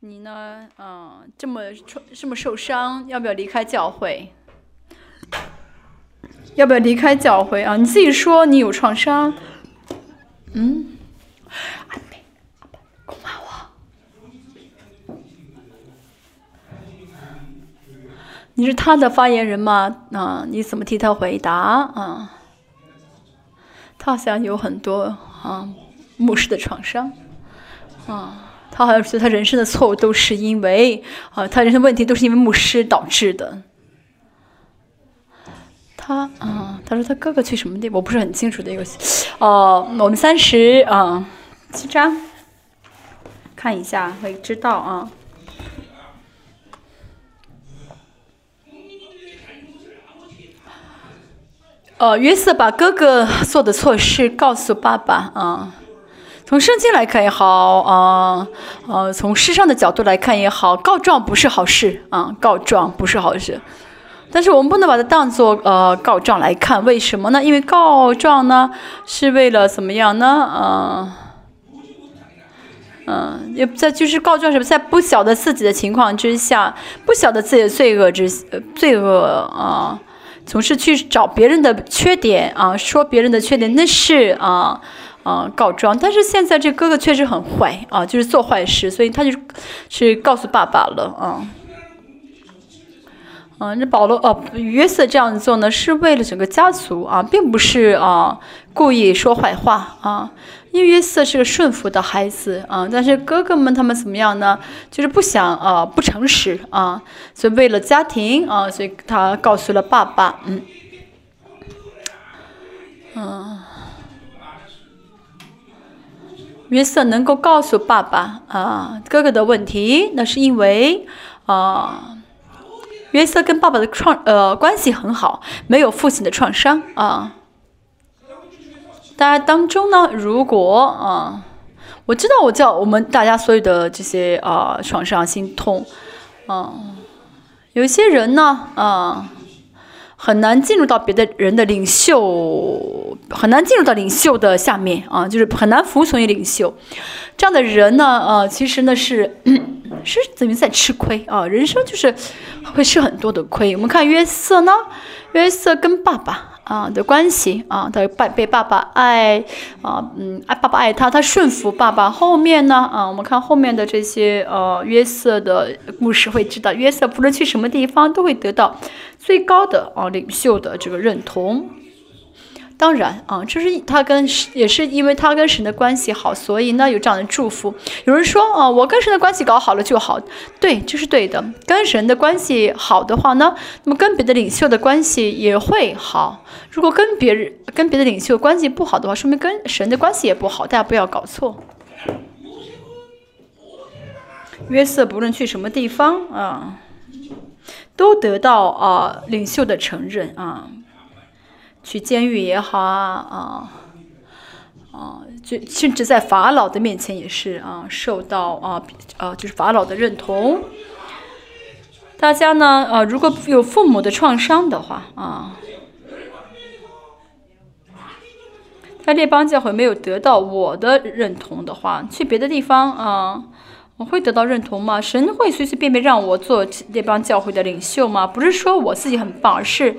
你呢？嗯，这么这么受伤，要不要离开教会？要不要离开教会啊？你自己说你有创伤。嗯。你是他的发言人吗？啊，你怎么替他回答？啊，他好像有很多啊，牧师的创伤。啊。他好像觉得他人生的错误都是因为啊，他人生问题都是因为牧师导致的。他啊，他说他哥哥去什么地方，我不是很清楚的一个。哦，我们三十啊七章，看一下会知道啊。呃，约瑟把哥哥做的错事告诉爸爸啊。从圣经来看也好，啊，呃，从世上的角度来看也好，告状不是好事啊，告状不是好事。但是我们不能把它当做呃告状来看，为什么呢？因为告状呢是为了怎么样呢？嗯，嗯，也在就是告状什么，在不晓得自己的情况之下，不晓得自己的罪恶之罪恶啊，总是去找别人的缺点啊，说别人的缺点，那是啊。啊，告状，但是现在这哥哥确实很坏啊，就是做坏事，所以他就，是告诉爸爸了啊。嗯，这保罗哦，约瑟这样做呢，是为了整个家族啊，并不是啊故意说坏话啊。因为约瑟是个顺服的孩子啊，但是哥哥们他们怎么样呢？就是不想啊，不诚实啊，所以为了家庭啊，所以他告诉了爸爸，嗯，嗯。约瑟能够告诉爸爸啊哥哥的问题，那是因为啊约瑟跟爸爸的创呃关系很好，没有父亲的创伤啊。大家当中呢，如果啊，我知道我叫我们大家所有的这些啊创伤心痛啊，有些人呢啊。很难进入到别的人的领袖，很难进入到领袖的下面啊，就是很难服从于领袖。这样的人呢，呃，其实呢是 是等于在吃亏啊，人生就是会吃很多的亏。我们看约瑟呢，约瑟跟爸爸。啊的关系啊，他被被爸爸爱啊，嗯，爱爸爸爱他，他顺服爸爸。后面呢，啊，我们看后面的这些呃约瑟的故事，会知道约瑟不论去什么地方，都会得到最高的啊领袖的这个认同。当然啊，就是他跟也是因为他跟神的关系好，所以呢有这样的祝福。有人说啊，我跟神的关系搞好了就好，对，这是对的。跟神的关系好的话呢，那么跟别的领袖的关系也会好。如果跟别人跟别的领袖关系不好的话，说明跟神的关系也不好。大家不要搞错。约瑟不论去什么地方啊，都得到啊领袖的承认啊。去监狱也好啊啊啊，就甚至在法老的面前也是啊，受到啊啊就是法老的认同。大家呢啊，如果有父母的创伤的话啊，在列邦教会没有得到我的认同的话，去别的地方啊，我会得到认同吗？神会随随便便让我做列邦教会的领袖吗？不是说我自己很棒，而是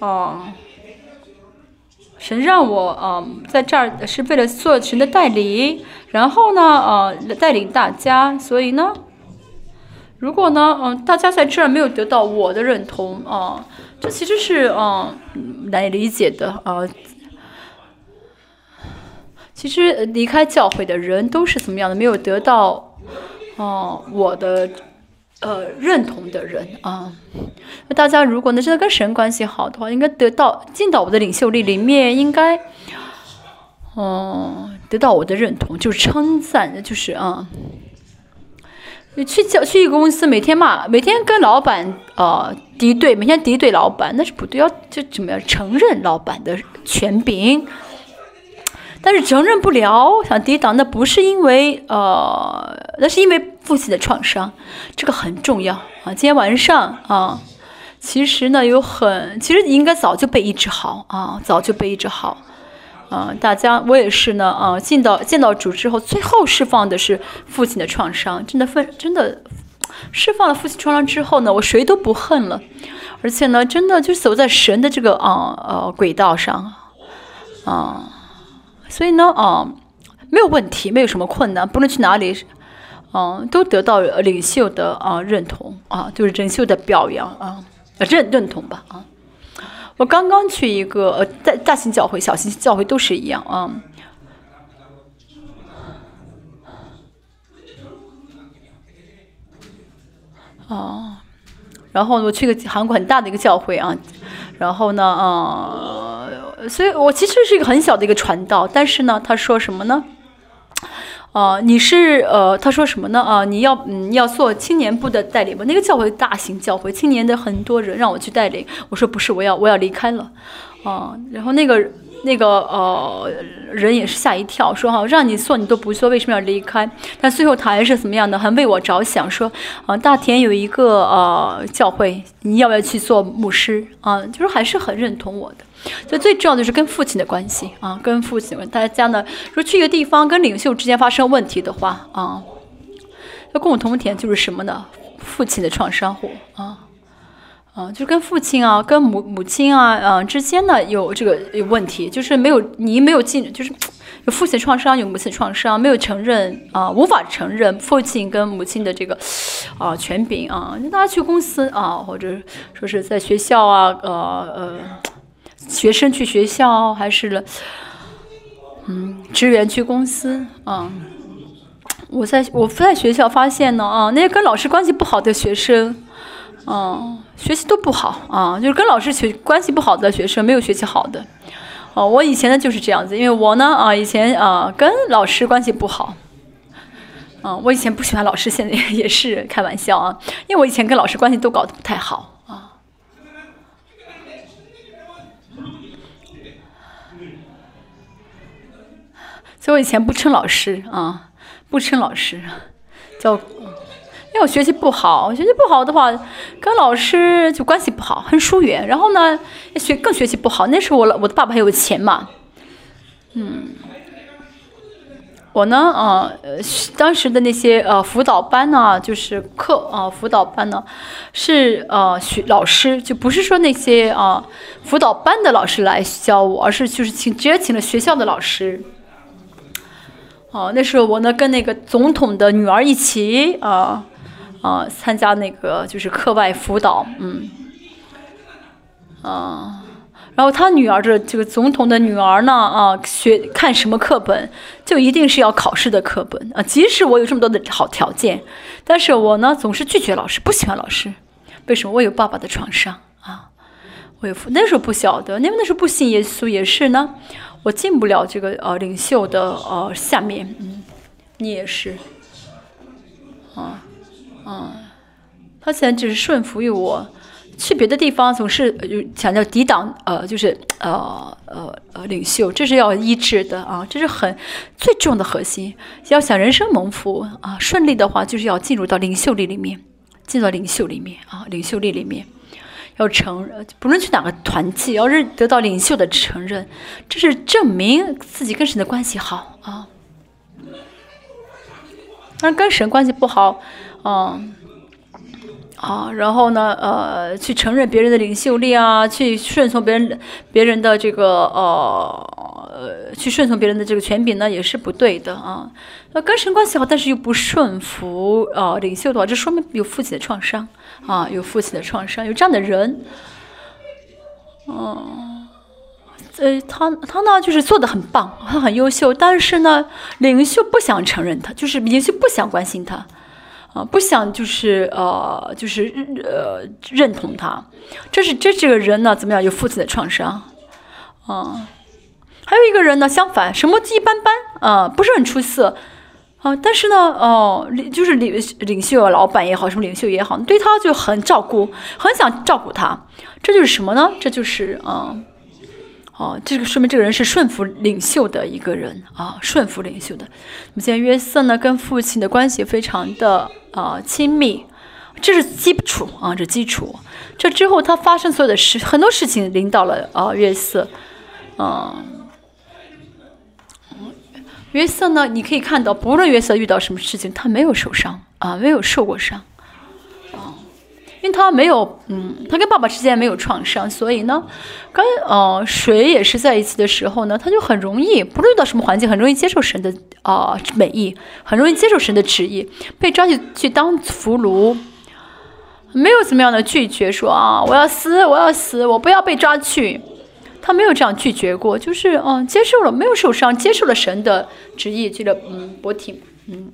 啊。神让我啊，在这儿是为了做神的代理，然后呢，呃，带领大家。所以呢，如果呢，嗯，大家在这儿没有得到我的认同啊，这其实是嗯难以理解的啊。其实离开教会的人都是怎么样的？没有得到哦我的。呃，认同的人啊，那大家如果呢真的跟神关系好的话，应该得到进到我的领袖力里面，应该，哦，得到我的认同，就是称赞，就是啊，你去叫去一个公司，每天骂，每天跟老板啊敌对，每天敌对老板，那是不对，要就怎么样承认老板的权柄。但是承认不了，想抵挡，那不是因为呃，那是因为父亲的创伤，这个很重要啊。今天晚上啊，其实呢有很，其实应该早就被医治好啊，早就被医治好，啊，大家我也是呢，啊，见到见到主之后，最后释放的是父亲的创伤，真的分真的释放了父亲创伤之后呢，我谁都不恨了，而且呢，真的就走在神的这个啊呃轨道上，啊，所以呢，啊，没有问题，没有什么困难，不论去哪里，嗯，都得到领袖的啊认同啊，就是领袖的表扬啊，认认同吧啊。我刚刚去一个呃大大型教会、小型教会都是一样啊。哦，然后我去个韩国很大的一个教会啊，然后呢，呃，所以我其实是一个很小的一个传道，但是呢，他说什么呢？呃，你是呃，他说什么呢？啊，你要嗯要做青年部的代理吗？那个教会大型教会，青年的很多人让我去带领，我说不是，我要我要离开了，啊，然后那个那个呃人也是吓一跳，说哈让你做你都不做，为什么要离开？但最后他还是怎么样的，很为我着想，说啊大田有一个呃教会，你要不要去做牧师？啊，就是还是很认同我的。所以最重要的是跟父亲的关系啊，跟父亲，大家呢，说去一个地方跟领袖之间发生问题的话啊，那共同点就是什么呢？父亲的创伤户啊，啊，就是跟父亲啊，跟母母亲啊，啊之间呢有这个有问题，就是没有你没有进，就是有父亲创伤，有母亲创伤，没有承认啊，无法承认父亲跟母亲的这个啊权柄啊，大家去公司啊，或者说是在学校啊，呃呃。学生去学校还是，嗯，职员去公司啊。我在我在学校发现呢啊，那些跟老师关系不好的学生，嗯，学习都不好啊，就是跟老师学关系不好的学生没有学习好的。哦，我以前呢就是这样子，因为我呢啊以前啊跟老师关系不好，嗯，我以前不喜欢老师，现在 也是开玩笑啊，因为我以前跟老师关系都搞得不太好啊。所以我以前不称老师啊，不称老师，叫，我学习不好，学习不好的话，跟老师就关系不好，很疏远。然后呢，学更学习不好。那时候我我的爸爸很有钱嘛，嗯，我呢，啊，当时的那些呃辅导班呢，就是课啊辅导班呢，是呃学老师，就不是说那些啊辅导班的老师来教我，而是就是请直接请了学校的老师。哦，那时候我呢跟那个总统的女儿一起啊啊参加那个就是课外辅导，嗯，啊，然后他女儿这这个总统的女儿呢啊学看什么课本就一定是要考试的课本啊，即使我有这么多的好条件，但是我呢总是拒绝老师，不喜欢老师，为什么？我有爸爸的创伤啊，我有那时候不晓得，因为那时候不信耶稣也是呢。我进不了这个呃领袖的呃下面，嗯，你也是，啊，啊，他现在只是顺服于我，去别的地方总是强调抵挡，呃，就是呃呃呃领袖，这是要医治的啊，这是很最重要的核心。要想人生蒙福啊顺利的话，就是要进入到领袖力里面，进到领袖里面啊，领袖力里面。要承认，不论去哪个团体，要是得到领袖的承认，这是证明自己跟神的关系好啊。但是跟神关系不好，嗯，啊，然后呢，呃，去承认别人的领袖力啊，去顺从别人别人的这个呃，去顺从别人的这个权柄呢，也是不对的啊。那跟神关系好，但是又不顺服啊领袖的话，这说明有父亲的创伤。啊，有父亲的创伤，有这样的人，嗯，呃，他他呢，就是做的很棒，他很优秀，但是呢，领袖不想承认他，就是领袖不想关心他，啊，不想就是呃，就是呃认同他，这是这这个人呢，怎么样？有父亲的创伤，啊，还有一个人呢，相反，什么一般般，啊，不是很出色。啊，但是呢，哦，领就是领领袖老板也好，什么领袖也好，对他就很照顾，很想照顾他，这就是什么呢？这就是啊，哦，这个说明这个人是顺服领袖的一个人啊，顺服领袖的。我们现在约瑟呢，跟父亲的关系非常的啊亲密，这是基础啊，这基础。这之后他发生所有的事，很多事情领导了啊约瑟，嗯。约瑟呢，你可以看到，不论约瑟遇到什么事情，他没有受伤啊，没有受过伤。啊因为他没有，嗯，他跟爸爸之间没有创伤，所以呢，跟呃水也是在一起的时候呢，他就很容易，不论遇到什么环境，很容易接受神的啊美意，很容易接受神的旨意，被抓去去当俘虏，没有怎么样的拒绝说啊我要死我要死我不要被抓去，他没有这样拒绝过，就是嗯接受了没有受伤，接受了神的旨意，这个嗯博体嗯。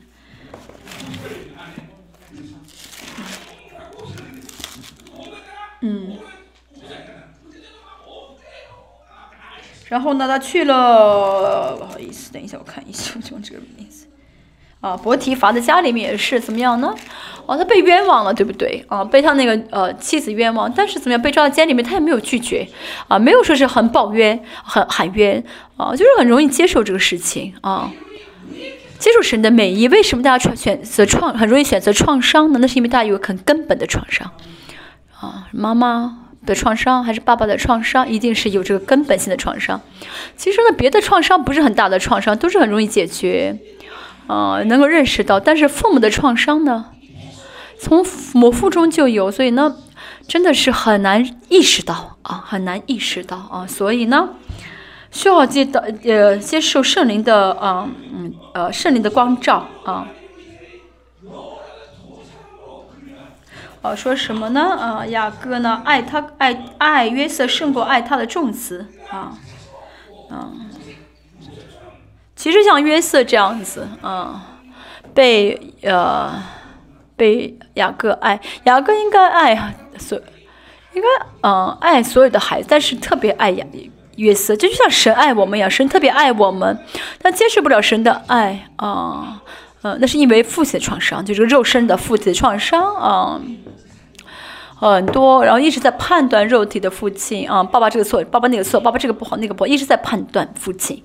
嗯，然后呢，他去了，不好意思，等一下，我看一下，就这个名字。啊，伯提伐的家里面也是怎么样呢？哦，他被冤枉了，对不对？啊，被他那个呃妻子冤枉，但是怎么样？被抓到监里面，他也没有拒绝，啊，没有说是很抱怨、很喊冤，啊，就是很容易接受这个事情，啊，接受神的美意。为什么大家创选择创很容易选择创伤呢？那是因为大家有很根本的创伤。啊，妈妈的创伤还是爸爸的创伤，一定是有这个根本性的创伤。其实呢，别的创伤不是很大的创伤，都是很容易解决，啊，能够认识到。但是父母的创伤呢，从母腹中就有，所以呢，真的是很难意识到啊，很难意识到啊。所以呢，需要接到呃接受圣灵的啊嗯呃圣灵的光照啊。哦，说什么呢？啊，雅各呢，爱他爱爱约瑟胜过爱他的众子啊，嗯，其实像约瑟这样子，嗯，被呃被雅各爱，雅各应该爱所，应该嗯爱所有的孩子，但是特别爱雅约瑟，就就像神爱我们一样，神特别爱我们，但接受不了神的爱啊，嗯，那是因为父亲的创伤，就是肉身的父亲的创伤啊。很多，然后一直在判断肉体的父亲啊，爸爸这个错，爸爸那个错，爸爸这个不好，那个不好，一直在判断父亲。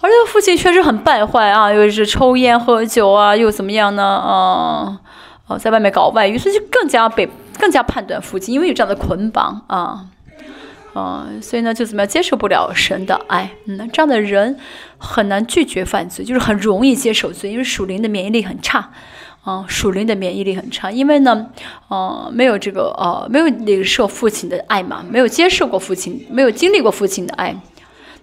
而且父亲确实很败坏啊，又是抽烟喝酒啊，又怎么样呢？啊，哦，在外面搞外遇，所以就更加被更加判断父亲，因为有这样的捆绑啊，啊，所以呢就怎么样接受不了神的爱，嗯，这样的人很难拒绝犯罪，就是很容易接受罪，因为属灵的免疫力很差。啊，属灵的免疫力很差，因为呢，呃，没有这个呃，没有领受父亲的爱嘛，没有接受过父亲，没有经历过父亲的爱。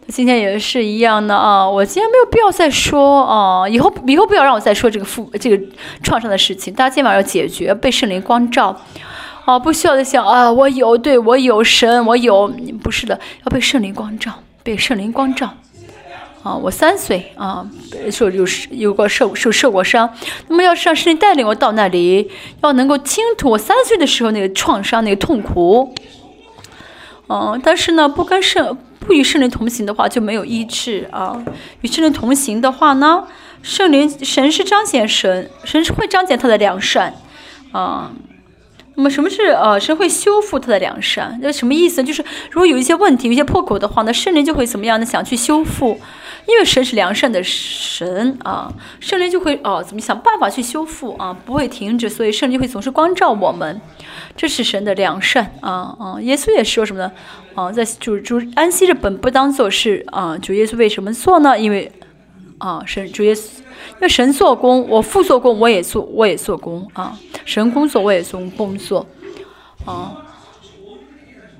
今天也是一样的啊，我今天没有必要再说啊，以后以后不要让我再说这个父这个创伤的事情，大家今晚要解决，被圣灵光照，啊，不需要再想啊，我有，对我有神，我有，不是的，要被圣灵光照，被圣灵光照。啊，我三岁啊，受有有过受受受过伤，那么要是让圣灵带领我到那里，要能够倾吐我三岁的时候那个创伤那个痛苦。嗯，但是呢，不跟圣不与圣灵同行的话就没有医治啊。与圣灵同行的话呢，圣灵神是彰显神，神是会彰显他的良善啊。那么什么是呃神会修复他的良善？那什么意思？就是如果有一些问题、有一些破口的话，呢圣灵就会怎么样呢？想去修复。因为神是良善的神啊，圣灵就会哦，怎么想办法去修复啊，不会停止，所以圣灵会总是光照我们，这是神的良善啊啊！耶稣也说什么呢？啊，在主主安息日本不当做事啊，主耶稣为什么做呢？因为啊，神主耶稣，因为神做工，我父做工，我也做，我也做工啊，神工作我也做工作啊，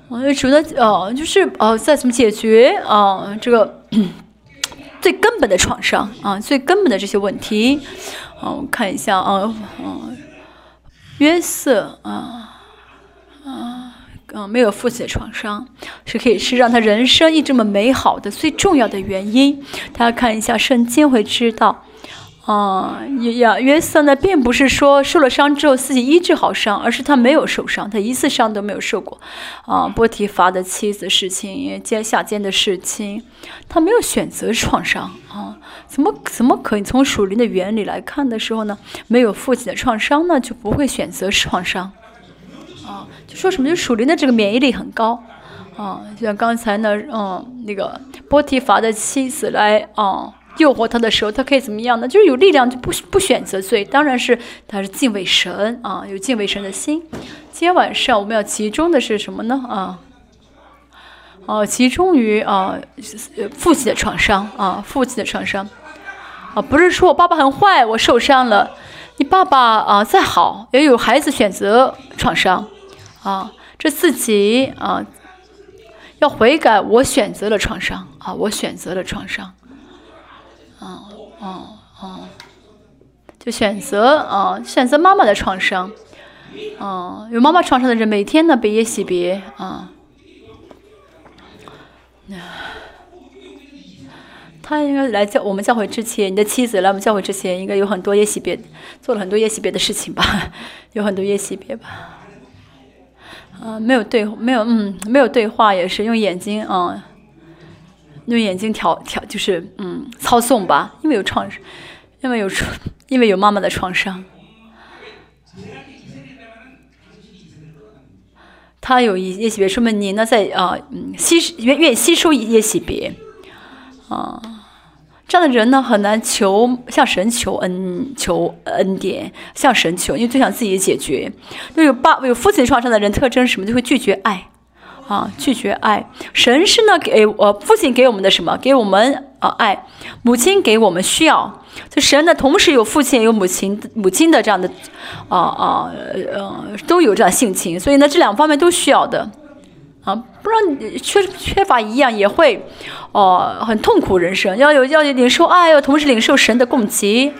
啊，主的呃，就是呃，在怎么解决啊这个。最根本的创伤啊，最根本的这些问题，啊，我看一下啊，嗯，约瑟啊，啊，嗯，没有父亲的创伤，是可以是让他人生一这么美好的最重要的原因。大家看一下圣经会知道。啊，约约瑟呢，并不是说受了伤之后自己医治好伤，而是他没有受伤，他一次伤都没有受过。啊，波提乏的妻子事情，奸下奸的事情，他没有选择创伤啊？怎么怎么可以从属灵的原理来看的时候呢？没有父亲的创伤呢，就不会选择创伤。啊，就说什么？就属灵的这个免疫力很高。啊，像刚才呢，嗯，那个波提乏的妻子来，啊。诱惑他的时候，他可以怎么样呢？就是有力量就不不选择罪，当然是他是敬畏神啊，有敬畏神的心。今天晚上我们要集中的是什么呢？啊啊，集中于啊父亲的创伤啊，父亲的创伤啊，不是说我爸爸很坏，我受伤了。你爸爸啊再好，也有孩子选择创伤啊，这自己啊要悔改，我选择了创伤啊，我选择了创伤，哦哦，就选择啊选择妈妈的创伤，哦有妈妈创伤的人每天呢被耶洗别啊。他应该来教我们教会之前，你的妻子来我们教会之前，应该有很多夜袭别，做了很多夜袭别的事情吧？有很多夜袭别吧？啊，没有对，没有，嗯，没有对话也是用眼睛啊，用眼睛调调，就是嗯，操纵吧，因为有创，因为有创，因为有妈妈的创伤。他有一夜袭别，说明你呢在啊，嗯，吸愿愿吸收夜袭别，啊，这样的人呢很难求向神求恩求恩典，向神求，因为最想自己解决。那有爸有父亲创伤的人特征是什么？就会拒绝爱。啊，拒绝爱，神是呢给呃父亲给我们的什么？给我们啊爱，母亲给我们需要。就神呢，同时有父亲有母亲，母亲的这样的，啊啊呃都有这样性情，所以呢这两方面都需要的，啊，不然缺缺乏一样也会，哦很痛苦人生。要有要领受爱，要同时领受神的供给。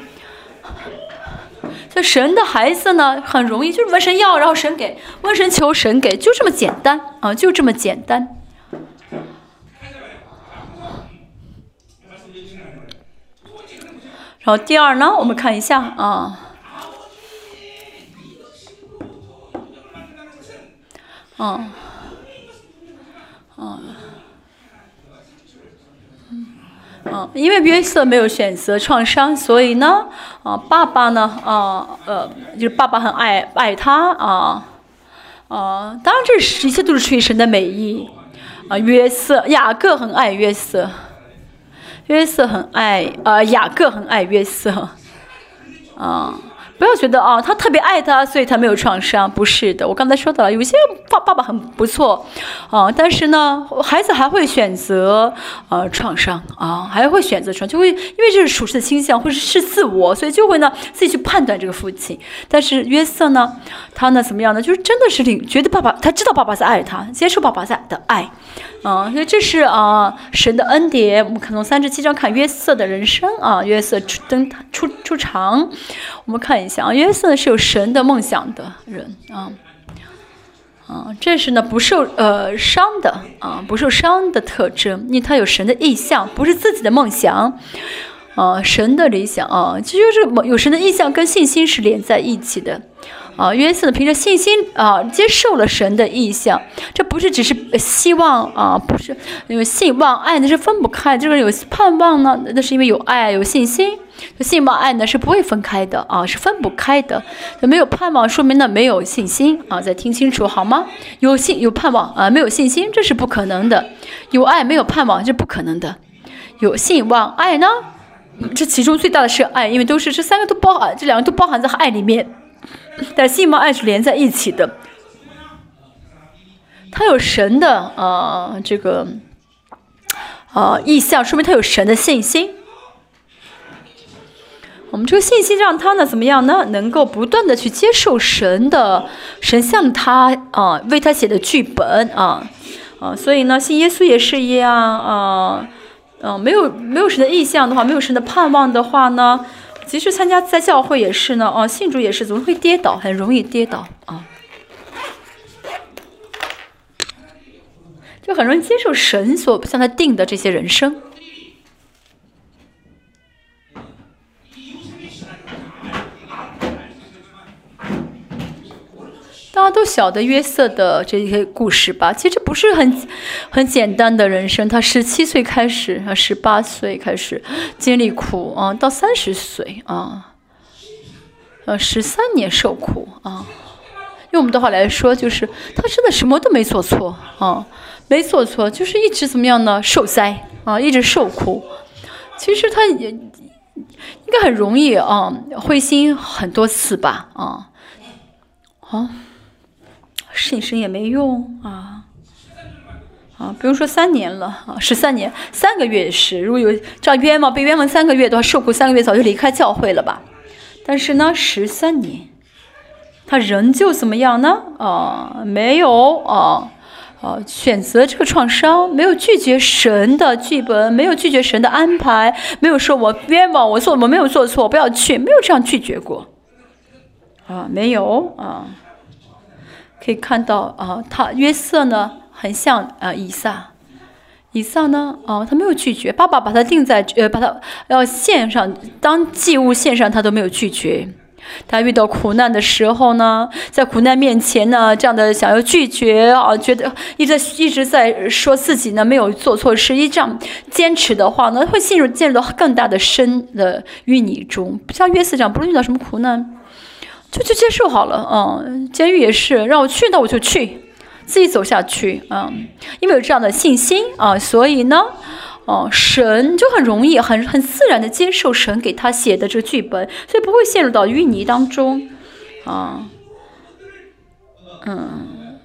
这神的孩子呢，很容易就是问神要，然后神给，问神求，神给，就这么简单啊，就这么简单。然后第二呢，我们看一下啊，嗯，嗯。嗯，嗯因为约瑟没有选择创伤，所以呢，啊，爸爸呢，啊，呃，就是爸爸很爱爱他啊，啊，当然这是一切都是出于神的美意，啊，约瑟雅各很爱约瑟，约瑟很爱啊，雅各很爱约瑟，啊。不要觉得啊，他特别爱他，所以他没有创伤。不是的，我刚才说到了，有些爸爸爸很不错，啊，但是呢，孩子还会选择呃创伤啊，还会选择创，就会因为这是属实的倾向，或者是自我，所以就会呢自己去判断这个父亲。但是约瑟呢，他呢怎么样呢？就是真的是领觉得爸爸，他知道爸爸在爱他，接受爸爸在的爱。啊，所以这是啊神的恩典。我们看从三十七章看约瑟的人生啊，约瑟出登出出场，我们看一下啊，约瑟是有神的梦想的人啊，啊，这是呢不受呃伤的啊，不受伤的特征，因为他有神的意向，不是自己的梦想啊，神的理想啊，这就是有神的意象跟信心是连在一起的。啊，约瑟凭着信心啊，接受了神的意向，这不是只是希望啊，不是因为信望爱那是分不开，这个有盼望呢，那是因为有爱有信心，信望爱呢是不会分开的啊，是分不开的。没有盼望，说明呢没有信心啊，再听清楚好吗？有信有盼望啊，没有信心这是不可能的。有爱没有盼望这不可能的。有信望爱呢，这其中最大的是爱，因为都是这三个都包含，这两个都包含在爱里面。但信望爱是连在一起的，他有神的啊，这个啊意向，说明他有神的信心。我们这个信心让他呢怎么样呢？能够不断的去接受神的神像他啊为他写的剧本啊啊，所以呢信耶稣也是一样啊，嗯，没有没有神的意向的话，没有神的盼望的话呢？即使参加在教会也是呢，哦，信主也是，总会跌倒，很容易跌倒啊，就很容易接受神所向他定的这些人生。大家都晓得约瑟的这些故事吧？其实不是很很简单的人生。他十七岁开始，啊，十八岁开始经历苦啊，到三十岁啊，呃，十三年受苦啊。用我们的话来说，就是他真的什么都没做错啊，没做错，就是一直怎么样呢？受灾啊，一直受苦。其实他也应该很容易啊，灰心很多次吧啊，好。信神也没用啊，啊，不用说三年了啊，十三年，三个月也是，如果有这样冤枉被冤枉三个月的话，受苦三个月早就离开教会了吧？但是呢，十三年，他仍旧怎么样呢？啊，没有啊，啊，选择这个创伤，没有拒绝神的剧本，没有拒绝神的安排，没有说我冤枉，我做我没有做错，不要去，没有这样拒绝过，啊，没有啊，可以看到啊，他约瑟呢？很像啊，以撒，以撒呢？哦，他没有拒绝，爸爸把他定在呃，把他要献上当祭物献上，他都没有拒绝。他遇到苦难的时候呢，在苦难面前呢，这样的想要拒绝啊，觉得一直一直在说自己呢没有做错事，一这样坚持的话呢，会陷入陷入到更大的深的淤泥中。不像约瑟这样，不论遇到什么苦难，就就接受好了。嗯，监狱也是，让我去那我就去。自己走下去嗯，因为有这样的信心啊，所以呢，哦，神就很容易、很很自然的接受神给他写的这个剧本，所以不会陷入到淤泥当中啊，嗯，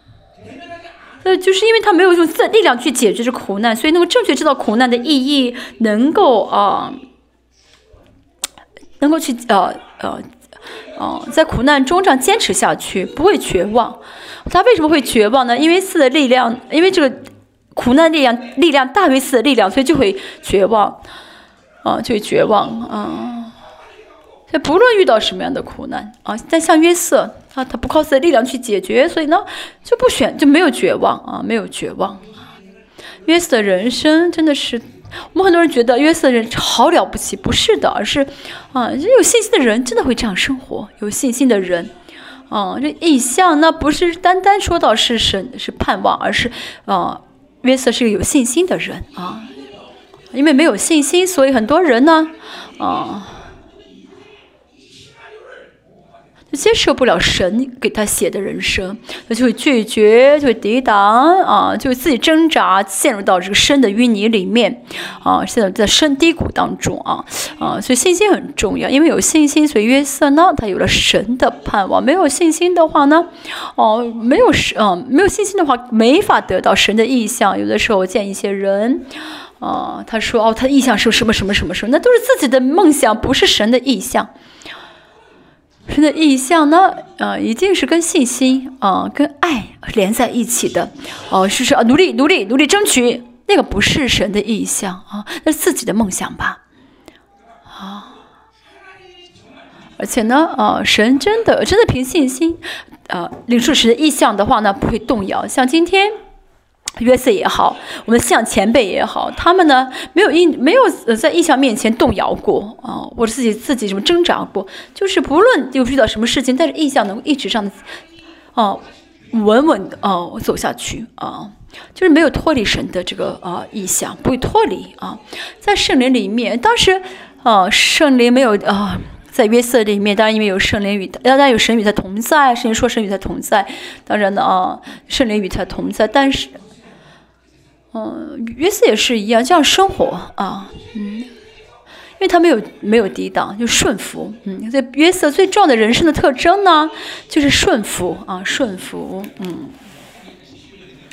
那就是因为他没有用自力量去解决这苦难，所以能够正确知道苦难的意义，能够啊，能够去呃呃。哦，在苦难中这样坚持下去，不会绝望。他为什么会绝望呢？因为四的力量，因为这个苦难力量力量大于四的力量，所以就会绝望。啊，就会绝望啊！所以不论遇到什么样的苦难啊，但像约瑟啊，他不靠四的力量去解决，所以呢就不选就没有绝望啊，没有绝望。约瑟的人生真的是。我们很多人觉得约瑟人好了不起，不是的，而是，啊，有信心的人真的会这样生活。有信心的人，啊，这意象那不是单单说到是神是盼望，而是，啊，约瑟是个有信心的人啊。因为没有信心，所以很多人呢，啊。接受不了神给他写的人生，他就会拒绝，就会抵挡啊，就自己挣扎，陷入到这个深的淤泥里面啊，现在在深低谷当中啊啊，所以信心很重要，因为有信心，所以约瑟呢，他有了神的盼望；没有信心的话呢，哦，没有神，嗯，没有信心的话，没法得到神的意象。有的时候我见一些人，啊，他说哦，他的意象是什么什么什么什么，那都是自己的梦想，不是神的意象。神的意象呢？啊，一定是跟信心啊，跟爱连在一起的。哦，是是啊，努力努力努力争取，那个不是神的意象啊，那是自己的梦想吧？啊，而且呢，啊，神真的真的凭信心啊，领受神的意象的话呢，不会动摇。像今天。约瑟也好，我们像前辈也好，他们呢没有意没有在意象面前动摇过啊，或者自己自己什么挣扎过，就是不论又遇到什么事情，但是意象能一直上的，哦，稳稳的哦走下去啊，就是没有脱离神的这个啊意象，不会脱离啊，在圣灵里面，当时啊圣灵没有啊，在约瑟里面，当然因为有圣灵与当然有神与他同在，圣灵说神与他同在，当然呢啊圣灵与他同在，但是。嗯，约瑟也是一样，这样生活啊，嗯，因为他没有没有抵挡，就顺服，嗯，这约瑟最重要的人生的特征呢，就是顺服啊，顺服，嗯，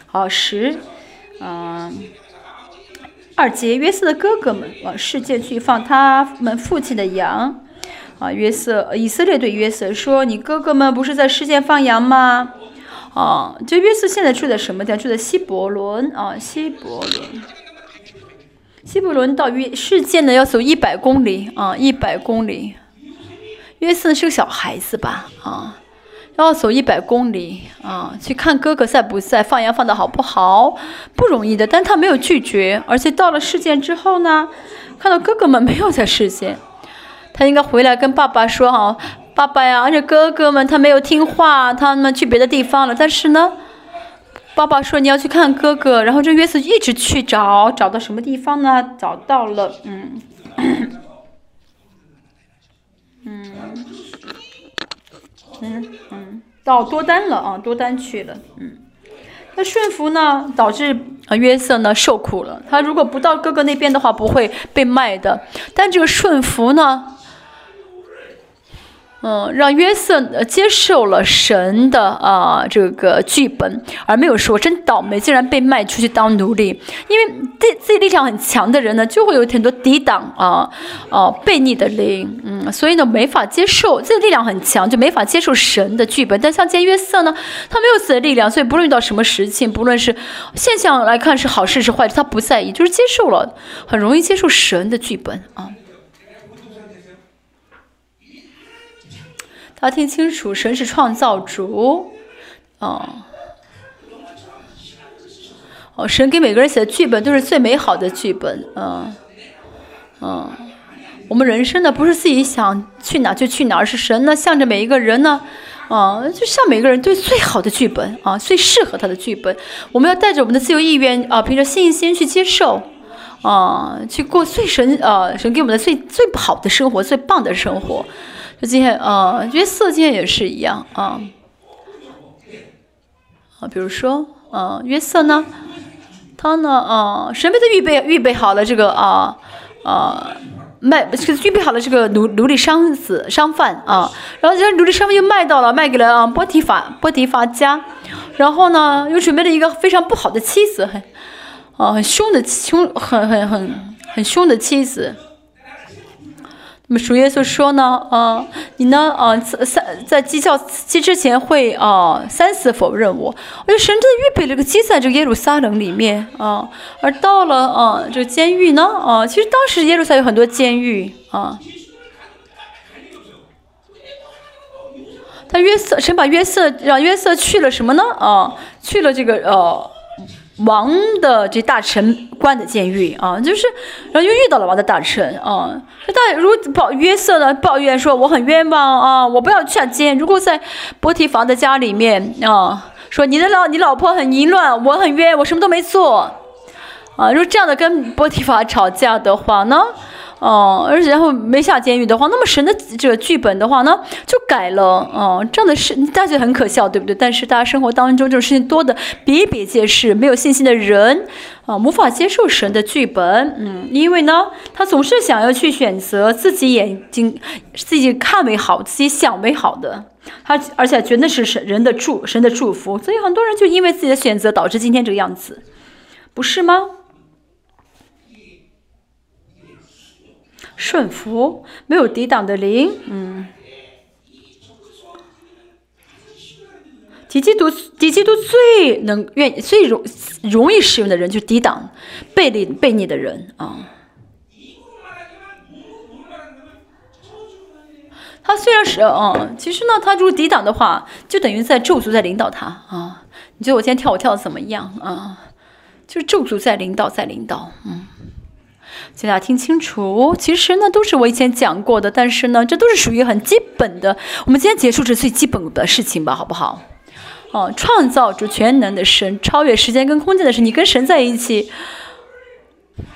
好十，嗯，二节约瑟的哥哥们往世界去放他们父亲的羊，啊，约瑟以色列对约瑟说：“你哥哥们不是在世界放羊吗？”啊，就约瑟现在住在什么地方？住在西伯伦啊，西伯伦。西伯伦到约世界呢要走一百公里啊，一百公里。约瑟是个小孩子吧？啊，要走一百公里啊，去看哥哥在不在，放羊放的好不好？不容易的，但他没有拒绝，而且到了世界之后呢，看到哥哥们没有在世界，他应该回来跟爸爸说哈。爸爸呀，而且哥哥们他没有听话，他们去别的地方了。但是呢，爸爸说你要去看哥哥，然后这约瑟一直去找，找到什么地方呢？找到了，嗯，嗯，嗯嗯，到多丹了啊，多丹去了，嗯。那顺服呢，导致啊约瑟呢受苦了。他如果不到哥哥那边的话，不会被卖的。但这个顺服呢？嗯，让约瑟接受了神的啊这个剧本，而没有说真倒霉，竟然被卖出去当奴隶。因为自自己力量很强的人呢，就会有很多抵挡啊啊悖逆的灵，嗯，所以呢没法接受，自己力量很强就没法接受神的剧本。但像见约瑟呢，他没有自己的力量，所以不论遇到什么事情，不论是现象来看是好事是坏事，他不在意，就是接受了，很容易接受神的剧本啊。大家听清楚，神是创造主，哦，哦，神给每个人写的剧本都是最美好的剧本，嗯，嗯，我们人生呢不是自己想去哪就去哪，而是神呢向着每一个人呢，啊，就向每个人对最好的剧本啊，最适合他的剧本，我们要带着我们的自由意愿啊，凭着信心去接受，啊，去过最神啊神给我们的最最好的生活，最棒的生活。就今天，呃，约瑟今天也是一样啊，啊，比如说，呃，约瑟呢，他呢，啊，神为他预备预备好了这个啊，啊，卖，这个预备好了这个奴奴隶商子商贩啊，然后这个奴隶商贩又卖到了，卖给了啊波提法波提法家，然后呢，又准备了一个非常不好的妻子，很，啊，很凶的凶，很很很很凶的妻子。那么主耶稣说呢，啊，你呢，啊，三在讥笑讥之前会啊三次否认我。我就神真的预备了个鸡在这个耶路撒冷里面啊，而到了啊这个监狱呢，啊，其实当时耶路撒有很多监狱啊。他约瑟神把约瑟让约瑟去了什么呢？啊，去了这个呃。王的这大臣关的监狱啊，就是，然后又遇到了王的大臣啊。大如抱约瑟呢抱怨说我很冤枉啊，我不要下监。如果在波提房的家里面啊，说你的老你老婆很淫乱，我很冤，我什么都没做啊。如果这样的跟波提法吵架的话呢？哦，而且然后没下监狱的话，那么神的这个剧本的话呢，就改了。哦，这样的事大家觉得很可笑，对不对？但是大家生活当中这种事情多的比比皆是。没有信心的人啊，无法接受神的剧本。嗯，因为呢，他总是想要去选择自己眼睛、自己看为好、自己想为好的。他而且觉得是神人的祝神的祝福，所以很多人就因为自己的选择导致今天这个样子，不是吗？顺服，没有抵挡的灵，嗯，敌基督，敌基督最能愿最容容易使用的人，就抵挡背逆背逆的人啊。他虽然是，嗯，其实呢，他如果抵挡的话，就等于在咒诅在领导他啊。你觉得我今天跳舞跳的怎么样啊？就是咒诅在领导，在领导，嗯。请大家听清楚，其实呢都是我以前讲过的，但是呢这都是属于很基本的。我们今天结束这最基本的事情吧，好不好？哦，创造主全能的神，超越时间跟空间的神，你跟神在一起。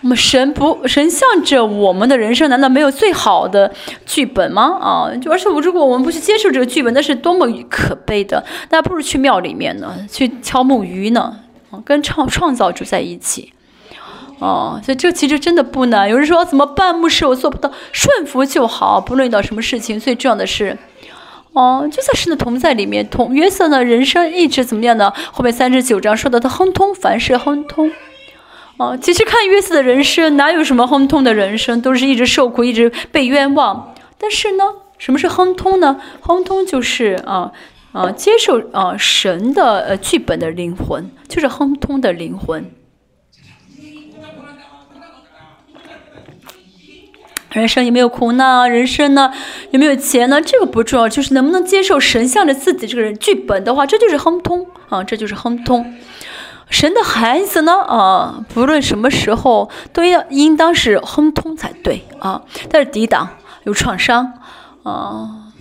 我们神不神向着我们的人生，难道没有最好的剧本吗？啊，就而且我如果我们不去接受这个剧本，那是多么可悲的！那不如去庙里面呢，去敲木鱼呢，跟创创造主在一起。哦，所以这其实真的不难。有人说怎么办？牧师，我做不到，顺服就好，不论遇到什么事情。最重要的是，哦，就在神的同在里面。同约瑟呢，人生一直怎么样呢？后面三十九章说的他亨通，凡事亨通。哦，其实看约瑟的人生，哪有什么亨通的人生？都是一直受苦，一直被冤枉。但是呢，什么是亨通呢？亨通就是啊啊，接受啊神的呃剧本的灵魂，就是亨通的灵魂。人生有没有苦难？人生呢有没有钱呢？这个不重要，就是能不能接受神向着自己这个人剧本的话，这就是亨通啊，这就是亨通。神的孩子呢啊，不论什么时候都要应当是亨通才对啊。但是抵挡有创伤啊，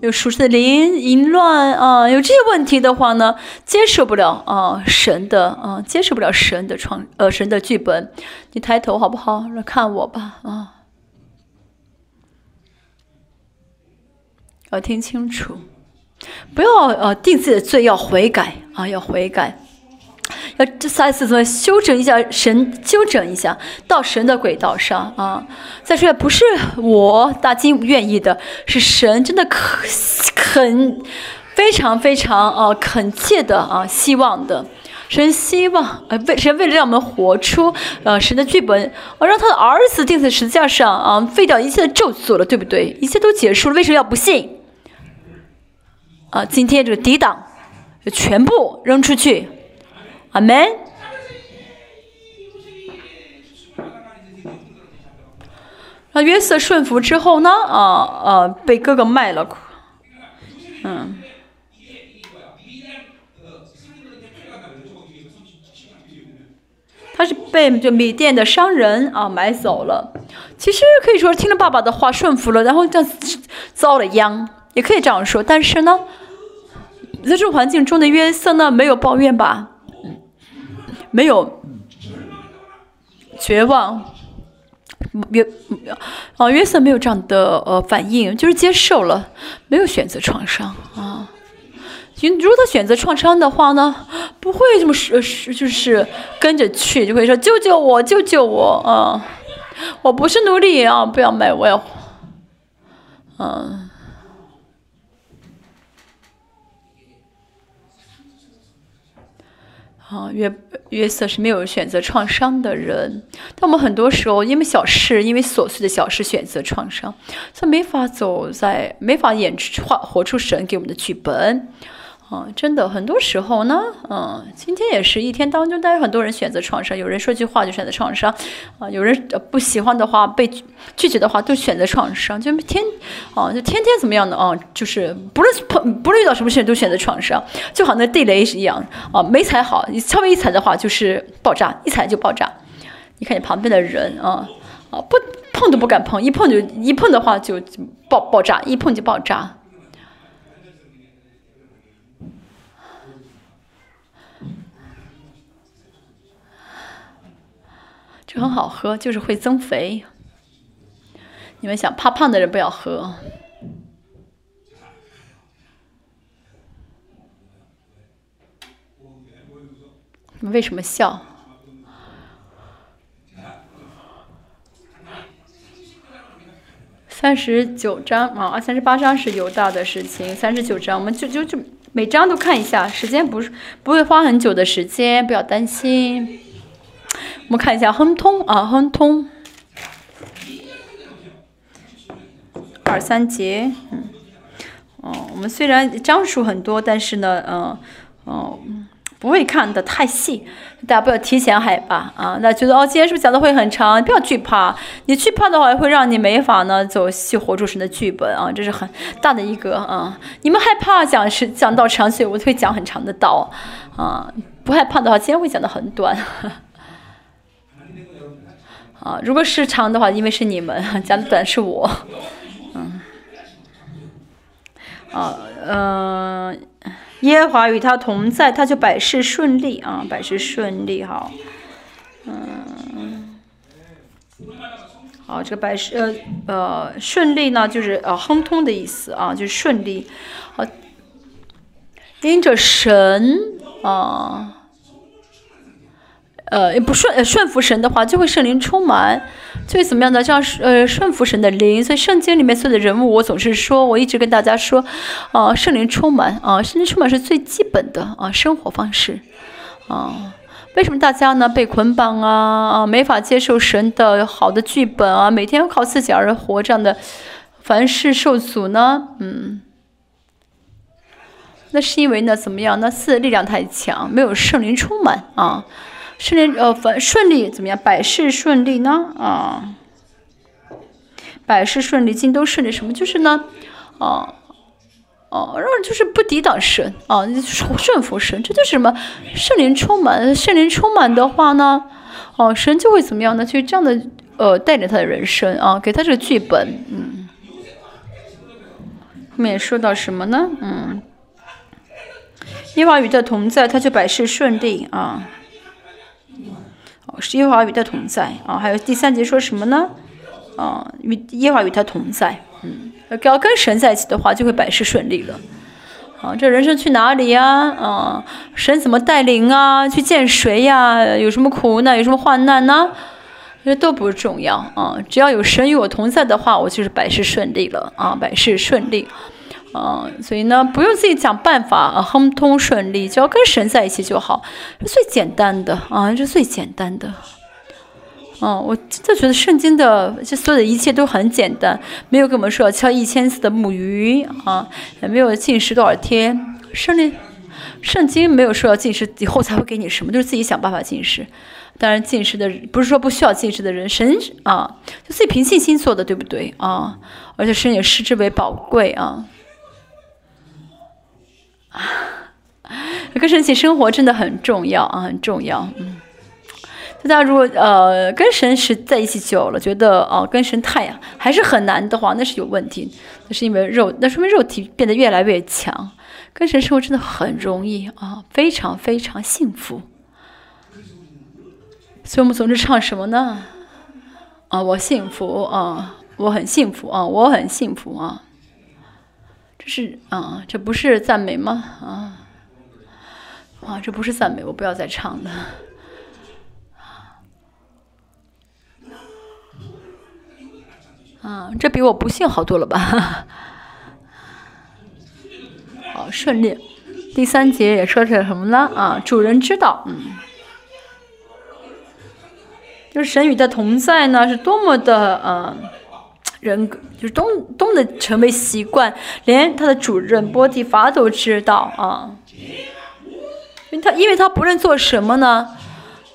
有属实的灵淫乱啊，有这些问题的话呢，接受不了啊神的啊，接受不了神的创呃神的剧本。你抬头好不好？来看我吧啊。要听清楚，不要呃定自己的罪，要悔改啊，要悔改，要这三次怎么修整一下神，纠正一下到神的轨道上啊！再说也不是我大金愿意的，是神真的可恳，非常非常啊恳切的啊希望的。神希望，呃，为神为了让我们活出，呃，神的剧本，呃，让他的儿子钉在十字架上，啊，废掉一切的咒诅了，对不对？一切都结束了，为什么要不信？啊，今天这个抵挡，就全部扔出去，阿门。那约瑟顺服之后呢？啊，呃，被哥哥卖了，嗯。他是被就米店的商人啊买走了，其实可以说听了爸爸的话顺服了，然后这遭了殃，也可以这样说。但是呢，在这种环境中的约瑟呢，没有抱怨吧，没有绝望，约啊约瑟没有这样的呃反应，就是接受了，没有选择创伤啊。如果他选择创伤的话呢，不会这么是是就是跟着去，就会说救救我，救救我啊！我不是奴隶啊，不要卖我要，嗯，啊约约瑟是没有选择创伤的人，但我们很多时候因为小事，因为琐碎的小事选择创伤，他没法走在，没法演出画活出神给我们的剧本。啊，真的，很多时候呢，嗯，今天也是一天当中，大家很多人选择创伤，有人说句话就选择创伤，啊，有人不喜欢的话，被拒绝的话，都选择创伤，就天，啊，就天天怎么样的啊，就是不论碰，不论遇到什么事情都选择创伤，就好那地雷是一样，啊，没踩好，你稍微一踩的话就是爆炸，一踩就爆炸。你看你旁边的人啊，啊，不碰都不敢碰，一碰就一碰的话就爆爆炸，一碰就爆炸。很好喝，就是会增肥。你们想怕胖的人不要喝。你们为什么笑？三十九章啊，三十八章是有大的事情。三十九章，我们就就就每章都看一下，时间不是不会花很久的时间，不要担心。我们看一下亨通啊，亨通二三节，嗯，哦，我们虽然章数很多，但是呢，嗯，哦，不会看的太细，大家不要提前害怕啊。那觉得哦，今天是不是讲的会很长？不要惧怕，你惧怕的话会让你没法呢走细活出神的剧本啊，这是很大的一个啊。你们害怕讲是讲到长，所以我会讲很长的道啊。不害怕的话，今天会讲的很短。啊，如果是长的话，因为是你们 讲的短是我，嗯，啊，嗯，耶和华与他同在，他就百事顺利啊，百事顺利好，嗯，好，这个百事呃呃顺利呢，就是呃亨通的意思啊，就是顺利，好，因着神啊。呃，不顺呃顺服神的话，就会圣灵充满，就会怎么样的？像呃顺服神的灵，所以圣经里面所有的人物，我总是说，我一直跟大家说，啊，圣灵充满啊，圣灵充满是最基本的啊生活方式，啊，为什么大家呢被捆绑啊啊，没法接受神的好的剧本啊，每天要靠自己而活这样的，凡事受阻呢？嗯，那是因为呢怎么样？那四力量太强，没有圣灵充满啊。顺利呃，反顺利怎么样？百事顺利呢？啊，百事顺利，尽都顺利，什么就是呢？啊，哦，让人就是不抵挡神啊，顺服神，这就是什么？圣灵充满，圣灵充满的话呢？哦，神就会怎么样呢？就是这样的呃，带领他的人生啊，给他这个剧本，嗯。后面说到什么呢？嗯，耶和华与他同在，他就百事顺利啊。是耶和华与他同在啊，还有第三节说什么呢？啊，与耶和华与他同在，嗯，要跟神在一起的话，就会百事顺利了。啊，这人生去哪里呀？啊，神怎么带领啊？去见谁呀？有什么苦难？有什么患难呢？这都不重要啊！只要有神与我同在的话，我就是百事顺利了啊，百事顺利。啊，所以呢，不用自己想办法，啊亨通顺利，只要跟神在一起就好，是最简单的啊，是最简单的。嗯，我真的觉得圣经的这所有的一切都很简单，没有跟我们说要敲一千次的木鱼啊，也没有禁食多少天。圣经圣经没有说要禁食以后才会给你什么，就是自己想办法禁食。当然，禁食的不是说不需要禁食的人，神啊，就自己凭信心做的，对不对啊？而且神也视之为宝贵啊。跟神一起生活真的很重要啊，很重要，嗯。大家如果呃跟神是在一起久了，觉得哦跟神太还是很难的话，那是有问题，那是因为肉，那说明肉体变得越来越强。跟神生活真的很容易啊，非常非常幸福。所以我们总是唱什么呢？啊，我幸福啊，我很幸福啊，我很幸福啊。是啊，这不是赞美吗？啊啊，这不是赞美，我不要再唱了。啊，这比我不幸好多了吧？好顺利。第三节也说成什么呢？啊，主人知道，嗯，就是神与他同在呢，是多么的呃，人格就是都都能成为习惯，连他的主人波提法都知道啊。因为他因为他不论做什么呢？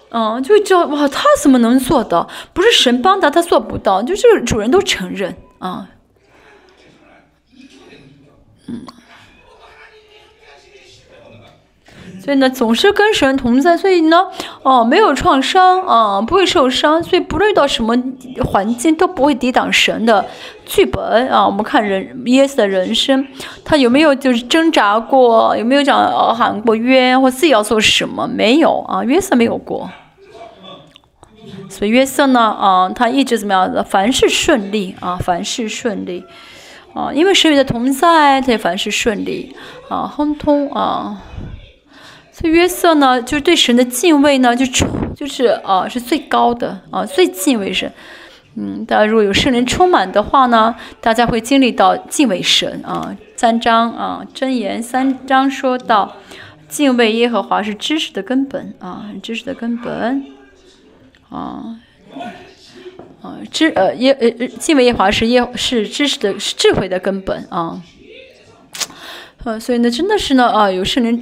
嗯，就知道哇，他怎么能做到？不是神帮他，他做不到。就是主人都承认啊，嗯，所以呢，总是跟神同在，所以呢，哦，没有创伤啊，不会受伤，所以不论遇到什么环境都不会抵挡神的剧本啊。我们看人耶稣的人生，他有没有就是挣扎过？有没有讲喊过冤或自己要做什么？没有啊，约瑟没有过。所以约瑟呢，啊，他一直怎么样的？凡事顺利啊，凡事顺利啊，因为神与他同在，他也凡事顺利啊，亨通啊。所以约瑟呢，就是对神的敬畏呢，就充就是啊，是最高的啊，最敬畏神。嗯，大家如果有圣灵充满的话呢，大家会经历到敬畏神啊。三章啊，箴言三章说到，敬畏耶和华是知识的根本啊，知识的根本。啊，啊，知呃耶呃敬畏耶华是耶是知识的是智慧的根本啊，呃，所以呢，真的是呢啊，有圣人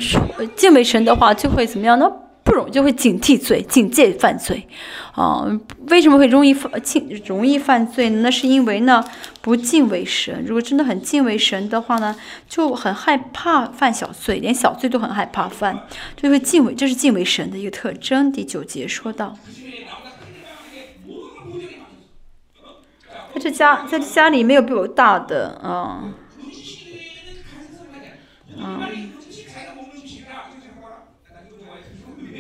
敬畏神的话，就会怎么样呢？不容就会警惕罪，警戒犯罪啊。为什么会容易犯敬容易犯罪呢？那是因为呢不敬畏神。如果真的很敬畏神的话呢，就很害怕犯小罪，连小罪都很害怕犯，就会敬畏，这是敬畏神的一个特征。第九节说到。在这家，在家里没有比我大的，啊，啊，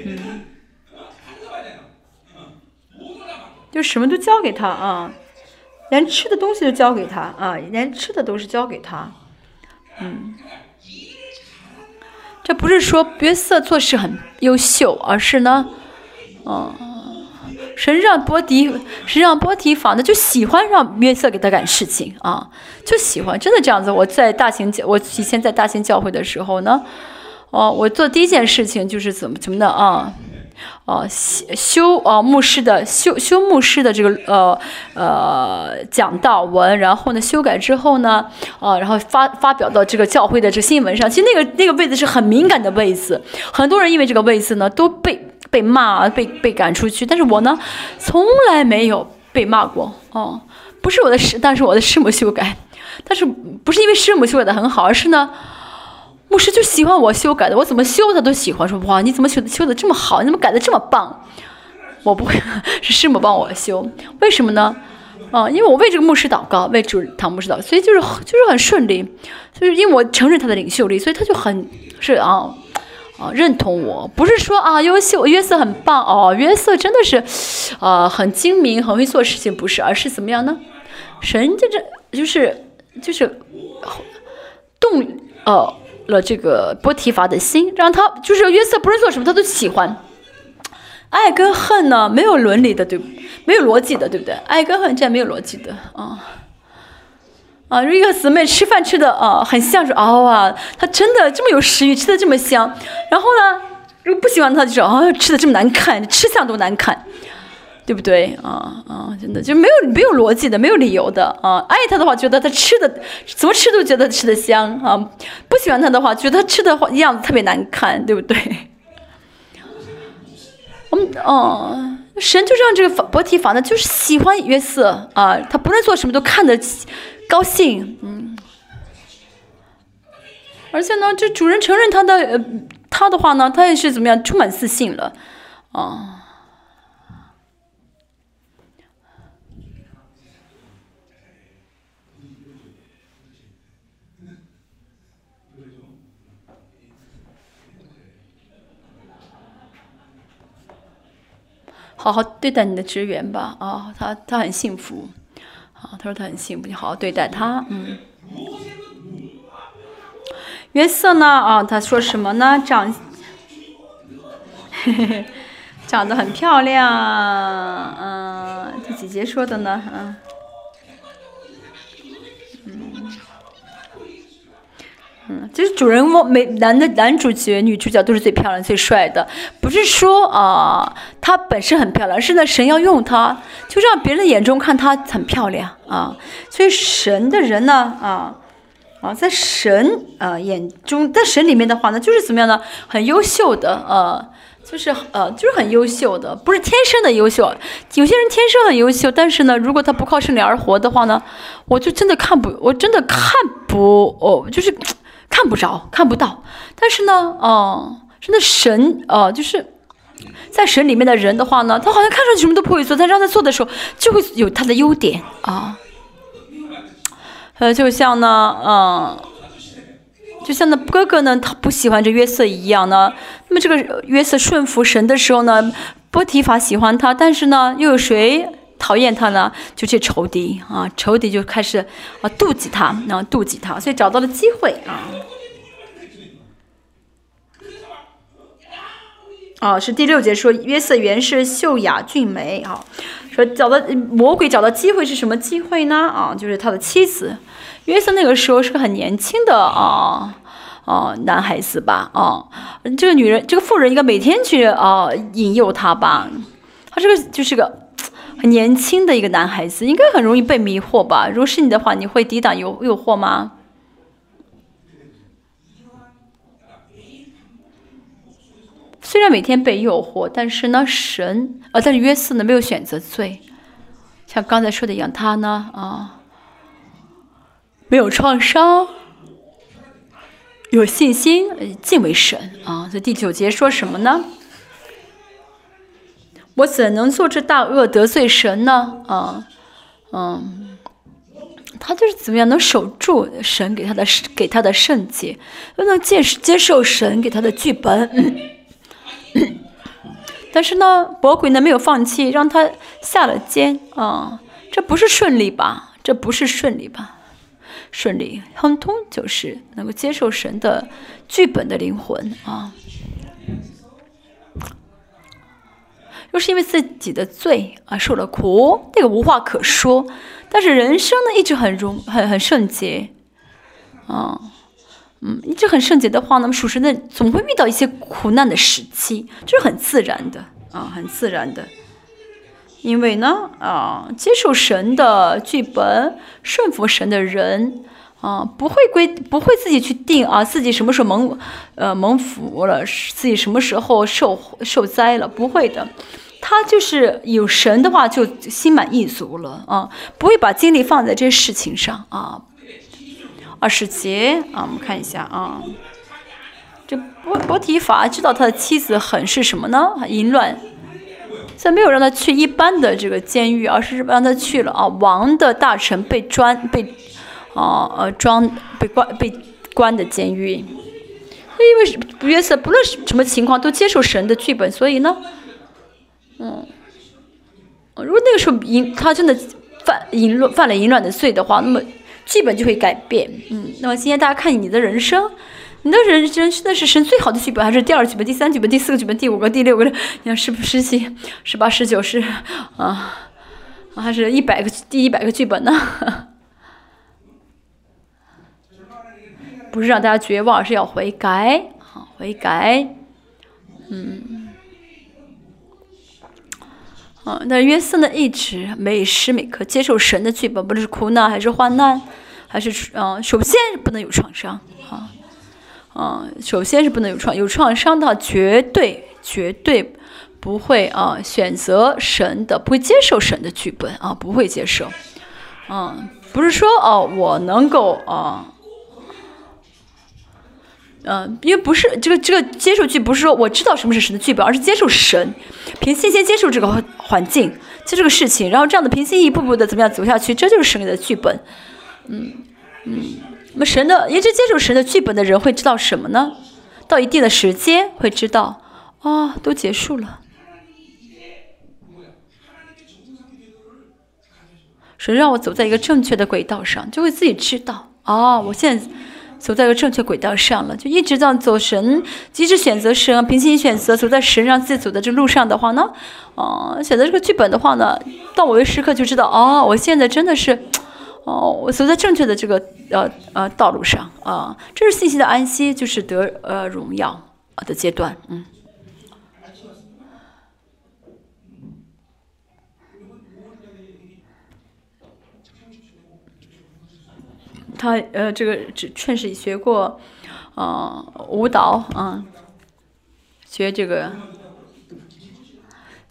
嗯，就什么都交给他啊，连吃的东西都交给他啊，连吃的都是交给他，嗯，这不是说约瑟做事很优秀，而是呢，嗯。神让波迪，神让波提法呢，就喜欢让约瑟给他干事情啊，就喜欢，真的这样子。我在大型教，我以前在大型教会的时候呢，哦，我做第一件事情就是怎么怎么的啊，哦，修啊牧师的修修牧师的这个呃呃讲道文，然后呢修改之后呢，啊，然后发发表到这个教会的这新闻上。其实那个那个位子是很敏感的位子，很多人因为这个位子呢都被。被骂，被被赶出去，但是我呢，从来没有被骂过哦。不是我的师，但是我的师母修改，但是不是因为师母修改的很好，而是呢，牧师就喜欢我修改的，我怎么修他都喜欢，说哇，你怎么修的修的这么好，你怎么改的这么棒？我不会，是师母帮我修，为什么呢？啊，因为我为这个牧师祷告，为主堂牧师祷告，所以就是就是很顺利，就是因为我承认他的领袖力，所以他就很是啊。啊，认同我不是说啊，优秀约瑟很棒哦，约瑟真的是，啊，很精明，很会做事情，不是，而是怎么样呢？神这这就是就是动呃了这个波提乏的心，让他就是约瑟不论做什么他都喜欢。爱跟恨呢，没有伦理的，对？没有逻辑的，对不对？爱跟恨这样没有逻辑的啊啊！一个姊妹吃饭吃的啊，很像是哦啊，她真的这么有食欲，吃的这么香。然后呢，如果不喜欢她，就说啊，吃的这么难看，吃相都难看，对不对？啊啊，真的就没有没有逻辑的，没有理由的啊！爱他的话，觉得他吃的怎么吃都觉得吃的香啊；不喜欢他的话，觉得她吃的样子特别难看，对不对？我们哦，神就让这个伯提法呢，就是喜欢约瑟啊，他不论做什么都看得高兴，嗯，而且呢，这主人承认他的呃，他的话呢，他也是怎么样，充满自信了，啊。好好对待你的职员吧，啊，他他很幸福，他说他很幸福，你好好对待他，嗯。约瑟呢，啊，他说什么呢？长，长得很漂亮，嗯，他姐姐说的呢？嗯。嗯，就是主人翁每男的男主角、女主角都是最漂亮、最帅的，不是说啊，他本身很漂亮，是呢神要用他，就让别人眼中看他很漂亮啊。所以神的人呢，啊啊，在神啊眼中，在神里面的话呢，就是怎么样呢？很优秀的，呃，就是呃，就是很优秀的，不是天生的优秀。有些人天生很优秀，但是呢，如果他不靠圣灵而活的话呢，我就真的看不，我真的看不，哦，就是。看不着，看不到，但是呢，哦，真的神，哦，就是在神里面的人的话呢，他好像看上去什么都不会做，但让他做的时候，就会有他的优点啊。呃，就像呢，嗯，就像那哥哥呢，他不喜欢这约瑟一样呢。那么这个约瑟顺服神的时候呢，波提法喜欢他，但是呢，又有谁？讨厌他呢，就去仇敌啊，仇敌就开始啊妒忌他，啊妒忌他，所以找到了机会啊。啊，是第六节说约瑟原是秀雅俊美啊，说找到魔鬼找到机会是什么机会呢？啊，就是他的妻子约瑟那个时候是个很年轻的啊啊男孩子吧啊，这个女人这个妇人应该每天去啊引诱他吧，他这个就是个。很年轻的一个男孩子，应该很容易被迷惑吧？如果是你的话，你会抵挡诱诱惑吗？虽然每天被诱惑，但是呢，神呃，但是约瑟呢没有选择罪，像刚才说的一样，他呢啊没有创伤，有信心，敬畏神啊。这第九节说什么呢？我怎能做这大恶得罪神呢？啊，嗯，他就是怎么样能守住神给他的给他的圣洁，又能接接受神给他的剧本。但是呢，魔鬼呢没有放弃，让他下了监啊，这不是顺利吧？这不是顺利吧？顺利，亨通就是能够接受神的剧本的灵魂啊。又是因为自己的罪啊，受了苦，那个无话可说。但是人生呢，一直很荣很很圣洁，啊，嗯，一直很圣洁的话，那么属实的总会遇到一些苦难的时期，这是很自然的啊，很自然的。因为呢，啊，接受神的剧本，顺服神的人。啊，不会归，不会自己去定啊，自己什么时候蒙，呃，蒙福了，自己什么时候受受灾了，不会的，他就是有神的话就心满意足了啊，不会把精力放在这些事情上啊。二十节啊，我们看一下啊，这波波提法知道他的妻子很是什么呢？淫乱，在没有让他去一般的这个监狱，而是让他去了啊，王的大臣被专被。哦，呃，装被关被关的监狱，因为约瑟不论什么情况都接受神的剧本，所以呢，嗯，如果那个时候淫他真的犯淫乱犯了淫乱的罪的话，那么剧本就会改变。嗯，那么今天大家看你的人生，你的人生那是神最好的剧本，还是第二剧本、第三剧本、第四个剧本、第五个、第六个？你看是不、十七、十八、十九、是啊，还是一百个第一百个剧本呢？不是让大家绝望，是要悔改啊，悔改。嗯，啊，那约瑟呢，一直每时每刻接受神的剧本，不论是苦难还是患难，还是嗯，首先不能有创伤啊，啊，首先是不能有创有创伤的话，绝对绝对不会啊选择神的，不会接受神的剧本啊，不会接受，嗯，不是说哦，我能够啊。嗯，因为不是这个这个接受剧，不是说我知道什么是神的剧本，而是接受神，凭信心接受这个环境，接受这个事情，然后这样的凭心一步步的怎么样走下去，这就是神的剧本。嗯嗯，那么神的一直接受神的剧本的人会知道什么呢？到一定的时间会知道，哦，都结束了。神让我走在一个正确的轨道上，就会自己知道，哦，我现在。走在一个正确轨道上了，就一直这样走神，即使选择神，平行选择走在神让自己走的这路上的话呢，哦，选择这个剧本的话呢，到我的时刻就知道，哦，我现在真的是，哦，我走在正确的这个呃呃道路上啊，这是信息的安息，就是得呃荣耀的阶段，嗯。他呃，这个只确实学过，呃，舞蹈啊，学这个，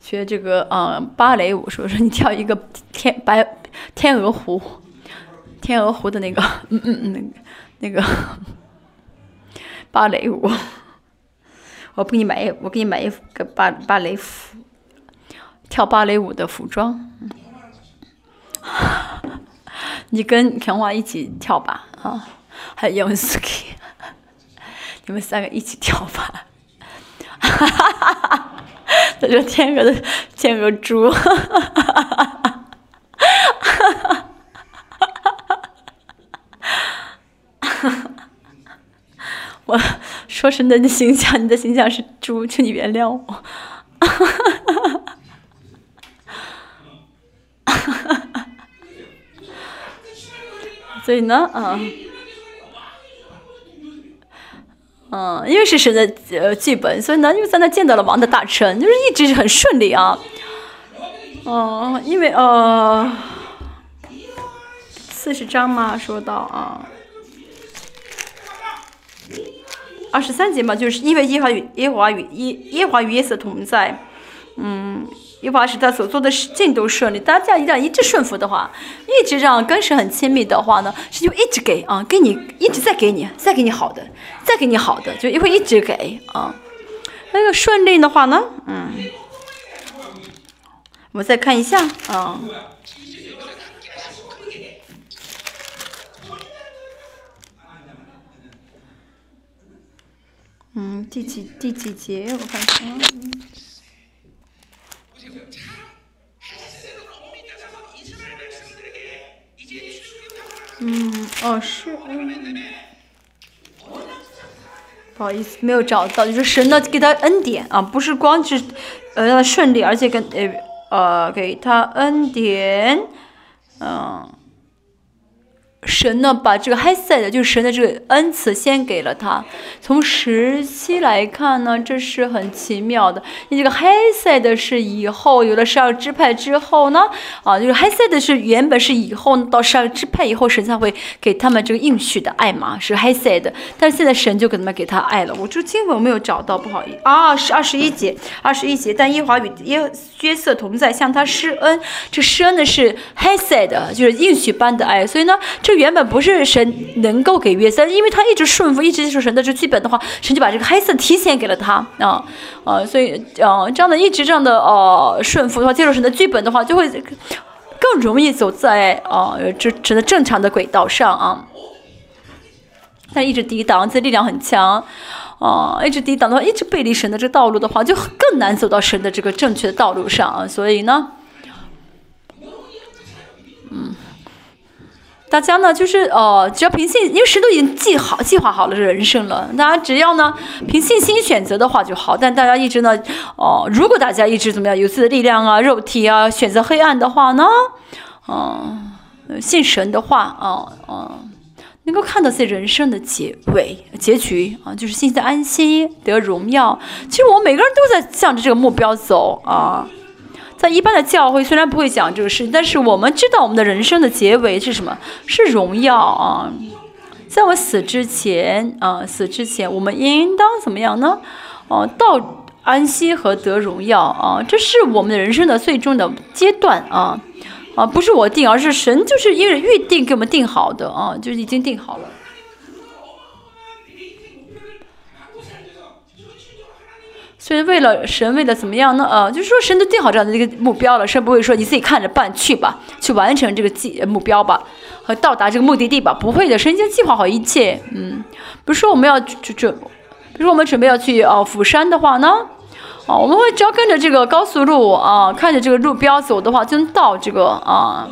学这个呃芭蕾舞，是不是？你跳一个天白天鹅湖，天鹅湖的那个，嗯嗯嗯，那个芭蕾舞，我不给你买，我给你买一个芭芭蕾服，跳芭蕾舞的服装。你跟田华一起跳吧，啊，还有杨思琪，你们三个一起跳吧，哈哈哈哈哈！他说天鹅的天鹅猪，哈哈哈哈哈！哈哈哈哈我说是你的形象，你的形象是猪，请你原谅我，哈哈哈哈哈！所以呢，嗯，嗯，因为是神的呃剧本，所以呢，又在那见到了王的大臣，就是一直是很顺利啊。哦，因为呃，四十章嘛，说到啊，二十三节嘛，就是因为耶华与耶华与耶耶华与耶色同在，嗯。耶和华使他所做的事尽都顺利，大家这样一样一直顺服的话，一直这样跟神很亲密的话呢，神就一直给啊，给你一直在给你，再给你好的，再给你好的，就会一直给啊。那个顺利的话呢，嗯，我们再看一下啊，嗯，第几第几节？我看看。嗯，哦是，嗯，不好意思，没有找到，就是神的给他恩典。啊，不是光是呃让他顺利，而且跟呃呃给他恩典，嗯。神呢，把这个黑塞的，就是神的这个恩赐，先给了他。从时期来看呢，这是很奇妙的。你这个黑塞的是以后有了十二支派之后呢，啊，就是黑塞的是原本是以后到十二支派以后，神才会给他们这个应许的爱嘛，是黑塞的。但是现在神就给他们给他爱了。我这经文我没有找到，不好意思啊，是二十一节，二十一节。但耶华与耶约瑟同在，向他施恩。这施恩的是黑塞的，就是应许般的爱。所以呢，这。这原本不是神能够给约瑟，因为他一直顺服，一直接受神的这剧本的话，神就把这个黑色提前给了他啊啊，所以啊这样的一直这样的呃顺服的话，接受神的剧本的话，就会更容易走在啊这这的正常的轨道上啊。但一直抵挡，自己力量很强啊，一直抵挡的话，一直背离神的这道路的话，就更难走到神的这个正确的道路上啊。所以呢，嗯。大家呢，就是呃，只要凭信，因为神都已经计好、计划好了人生了。大家只要呢，凭信心选择的话就好。但大家一直呢，哦，如果大家一直怎么样，有自己的力量啊、肉体啊，选择黑暗的话呢，嗯，信神的话，啊啊，能够看到自己人生的结尾、结局啊，就是心在安息、得荣耀。其实我们每个人都在向着这个目标走啊。在一般的教会，虽然不会讲这个事，但是我们知道我们的人生的结尾是什么？是荣耀啊！在我死之前啊，死之前，我们应当怎么样呢？哦，到安息和得荣耀啊，这是我们的人生的最终的阶段啊啊，不是我定，而是神就是因为预定给我们定好的啊，就已经定好了。所以为了神，为了怎么样呢？呃，就是说神都定好这样的一个目标了，神不会说你自己看着办去吧，去完成这个计目标吧，和到达这个目的地吧，不会的，神已经计划好一切。嗯，比如说我们要去准，比如说我们准备要去哦釜山的话呢，啊，我们会只要跟着这个高速路啊，看着这个路标走的话，就能到这个啊。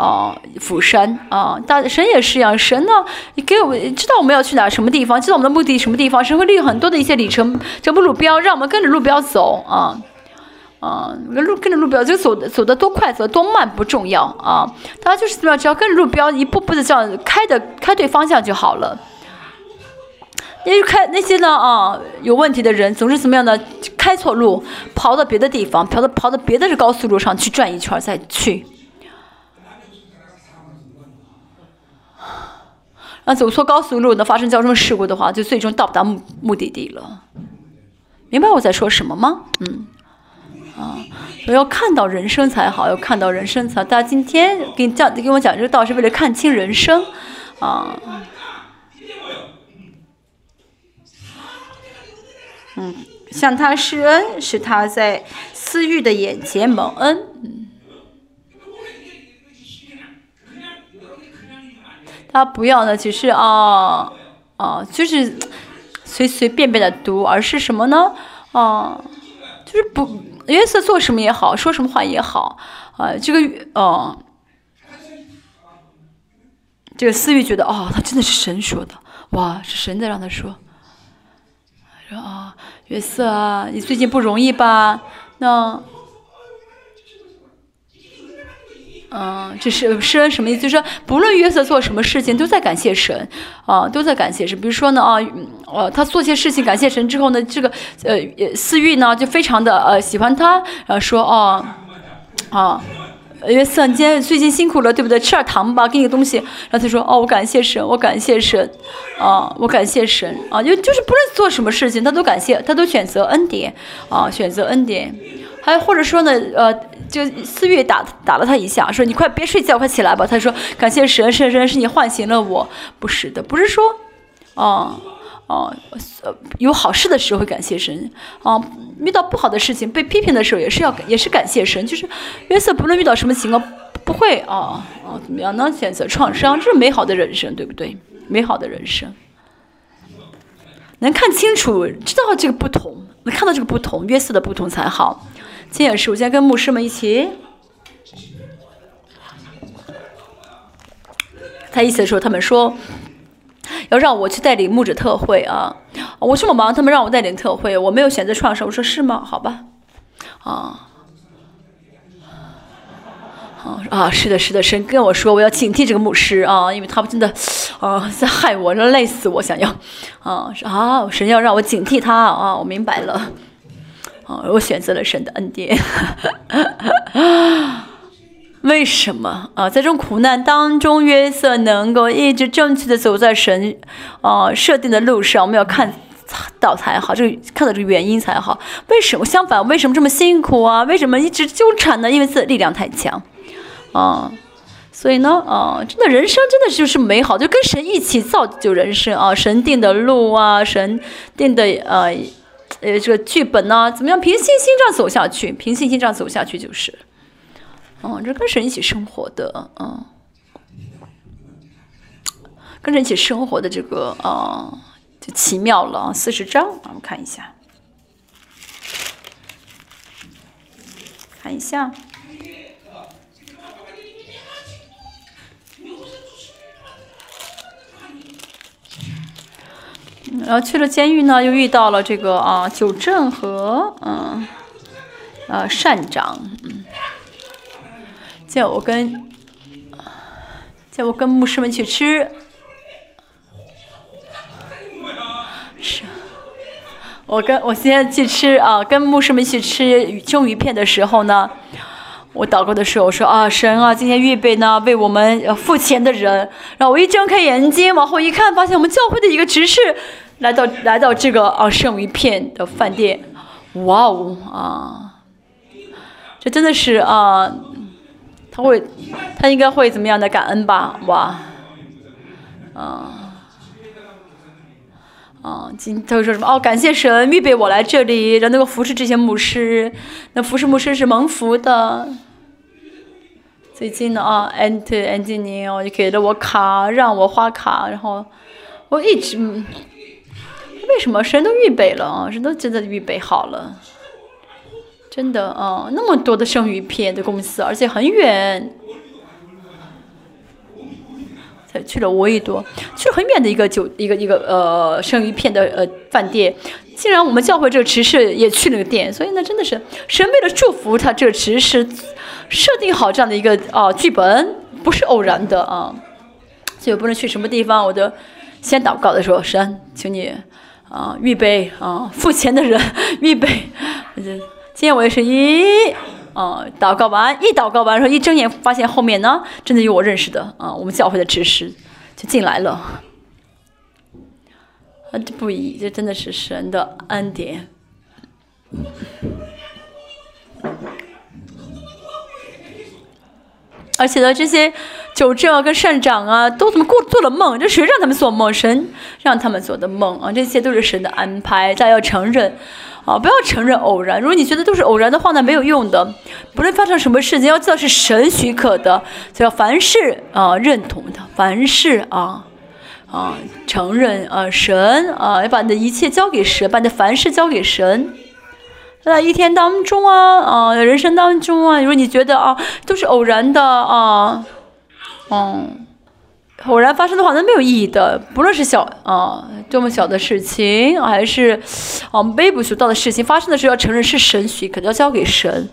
啊，釜山啊，大神也是一样，神呢，你给我们知道我们要去哪什么地方，知道我们的目的什么地方，神会利用很多的一些里程，这不路标，让我们跟着路标走啊啊，跟路跟着路标，就走的走的多快，走多慢不重要啊，大家就是怎么样，只要跟着路标一步步的这样开的开对方向就好了。因为开那些呢啊有问题的人，总是怎么样的开错路，跑到别的地方，跑到跑到别的高速路上去转一圈再去。那走错高速路呢？发生交通事故的话，就最终到不到目目的地了。明白我在说什么吗？嗯，啊，我要看到人生才好，要看到人生才。大家今天给你讲，给我讲这个道是为了看清人生，啊，嗯，向他施恩，是他在私欲的眼前蒙恩，嗯。他不要呢，只是啊啊，就是随随便便的读，而是什么呢？啊，就是不，约瑟做什么也好，说什么话也好，啊，这个哦，这个思域觉得哦，他真的是神说的，哇，是神在让他说，说啊，约瑟啊，你最近不容易吧？那。嗯，这是诗恩什么意思？就是说，不论约瑟做什么事情，都在感谢神，啊，都在感谢神。比如说呢，啊，呃，他做些事情感谢神之后呢，这个呃思域呢就非常的呃喜欢他，然后说，哦，啊，约瑟，你今天最近辛苦了，对不对？吃点糖吧，给你个东西。然后他说，哦，我感谢神，我感谢神，啊，我感谢神，啊，就就是不论做什么事情，他都感谢，他都选择恩典，啊，选择恩典。还或者说呢，呃，就思域打打了他一下，说你快别睡觉，快起来吧。他说感谢神，神神是你唤醒了我，不是的，不是说，哦哦，有好事的时候会感谢神，啊，遇到不好的事情被批评的时候也是要也是感谢神，就是约瑟不论遇到什么情况不会啊啊怎么样呢？选择创伤，这是美好的人生，对不对？美好的人生，能看清楚，知道这个不同，能看到这个不同，约瑟的不同才好。今天也是，我今天跟牧师们一起。他意思的时候，他们说要让我去带领牧者特会啊，我这么忙，他们让我带领特会，我没有选择创始。我说是吗？好吧，啊，啊啊，是的，是的，神跟我说我要警惕这个牧师啊，因为他们真的啊在害我，累死我，想要啊，啊，神要让我警惕他啊，我明白了。我选择了神的恩典，为什么啊？在这种苦难当中，约瑟能够一直正确的走在神啊设定的路上，我们要看到才好，这个看到这个原因才好。为什么相反？为什么这么辛苦啊？为什么一直纠缠呢？因为自己力量太强啊。所以呢，啊，真的人生真的就是美好，就跟神一起造就人生啊。神定的路啊，神定的呃。呃，这个剧本呢，怎么样？凭信心这样走下去，凭信心这样走下去就是，嗯，这跟神一起生活的，嗯，跟着一起生活的这个，啊，就奇妙了。四十章，我们看一下，看一下，然后去了监狱呢，又遇到了这个啊九正和嗯呃善长，嗯，叫我跟叫我跟牧师们去吃，是，我跟我现在去吃啊，跟牧师们去吃鱼生鱼片的时候呢。我祷告的时候，我说啊，神啊，今天预备呢，为我们付钱的人。然后我一睁开眼睛，往后一看，发现我们教会的一个执事来到来到这个啊剩余片的饭店。哇哦啊，这真的是啊，他会，他应该会怎么样的感恩吧？哇，啊。啊，今他会说什么？哦，感谢神预备我来这里，让那个服侍这些牧师。那服侍牧师是蒙福的。最近呢，啊，end ending，就给了我卡，让我花卡，然后我一直，为什么神都预备了啊？神都真的预备好了，真的啊，那么多的生鱼片的公司，而且很远。才去了沃伊多，去了很远的一个酒，一个一个呃生鱼片的呃饭店。竟然我们教会这个执事也去那个店，所以呢，真的是神为了祝福他这个执事，设定好这样的一个啊剧本，不是偶然的啊。所以不论去什么地方，我都先祷告的时候，神，请你啊预备啊付钱的人 预备。今天我也是一。啊，祷告完，一祷告完，然后一睁眼发现后面呢，真的有我认识的啊，我们教会的执事就进来了。啊，这不一，这真的是神的恩典。而且呢，这些九正啊跟善长啊，都怎么过做了梦？这谁让他们做梦？神让他们做的梦啊，这些都是神的安排，大家要承认。啊，不要承认偶然。如果你觉得都是偶然的话，那没有用的。不论发生什么事情，要知道是神许可的，就要凡事啊认同的，凡事啊啊承认啊神啊，要把你的一切交给神，把你的凡事交给神。在一天当中啊啊，人生当中啊，如果你觉得啊都是偶然的啊，嗯。偶然发生的话，那没有意义的。不论是小啊多么小的事情，还是啊微不足道的事情，发生的时候要承认是神许，可要交给神，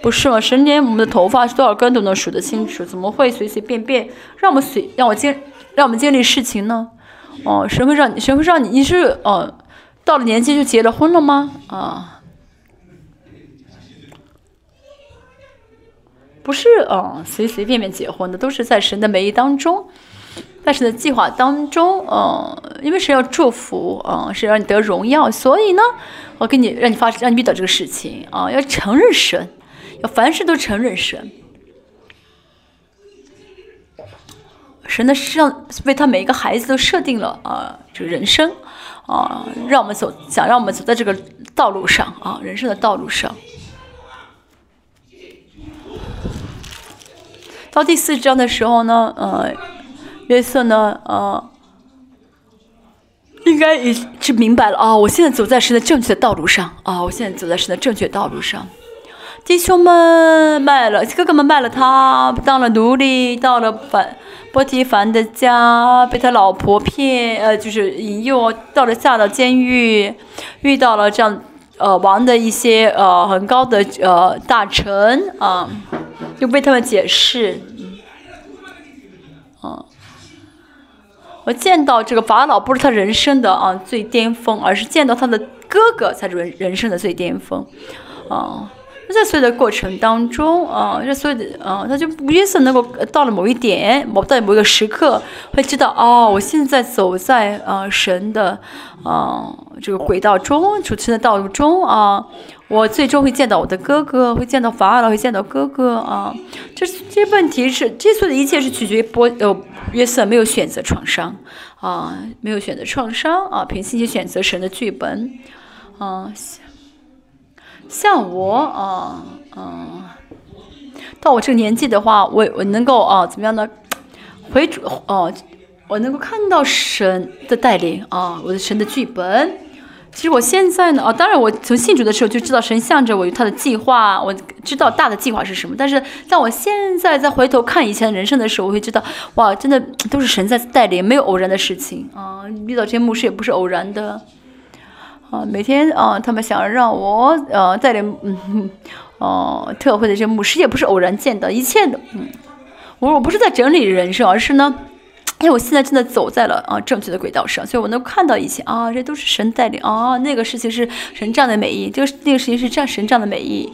不是吗？神连我们的头发是多少根都能数得清楚，怎么会随随便便让我们随让我经让我们经历事情呢？哦，神会让你，神会让你，你是哦到了年纪就结了婚了吗？啊，不是啊，随随便便结婚的，都是在神的美意当中。但是呢，计划当中，嗯，因为是要祝福，嗯，是让你得荣耀，所以呢，我给你让你发让你遇到这个事情啊，要承认神，要凡事都承认神。神的，是让为他每一个孩子都设定了啊，这个人生啊，让我们走，想让我们走在这个道路上啊，人生的道路上。到第四章的时候呢，呃。约瑟呢？呃，应该已是明白了啊！我现在走在神的正确的道路上啊！我现在走在神的正确道路上。弟兄们卖了，哥哥们卖了他，当了奴隶，到了凡波提凡的家，被他老婆骗，呃，就是引诱，到了下到监狱，遇到了这样呃王的一些呃很高的呃大臣啊，又被他们解释，嗯。我见到这个法老不是他人生的啊最巅峰，而是见到他的哥哥才是人人生的最巅峰，啊，在所有的过程当中啊，这所有的啊，他就约瑟能够到了某一点，某到某一个时刻，会知道哦，我现在走在啊神的啊这个轨道中，主持的道路中啊。我最终会见到我的哥哥，会见到法老，会见到哥哥啊！这这问题是，这所有的一切是取决于波呃约瑟没有选择创伤啊，没有选择创伤啊，凭信心选择神的剧本啊。像我啊嗯，到我这个年纪的话，我我能够啊怎么样呢？回主哦，我能够看到神的带领啊，我的神的剧本。其实我现在呢，啊，当然我从信主的时候就知道神向着我有他的计划，我知道大的计划是什么。但是在我现在再回头看以前人生的时候，我会知道，哇，真的都是神在带领，没有偶然的事情啊。遇到这些牧师也不是偶然的，啊，每天啊，他们想让我呃带领，嗯，哦，特会的这些牧师也不是偶然见的，一切的，嗯，我我不是在整理人生，而是呢。哎我现在真的走在了啊正确的轨道上，所以我能看到一切啊，这都是神带领啊。那个事情是神这样的美意，就是那个事情是这样神这样的美意。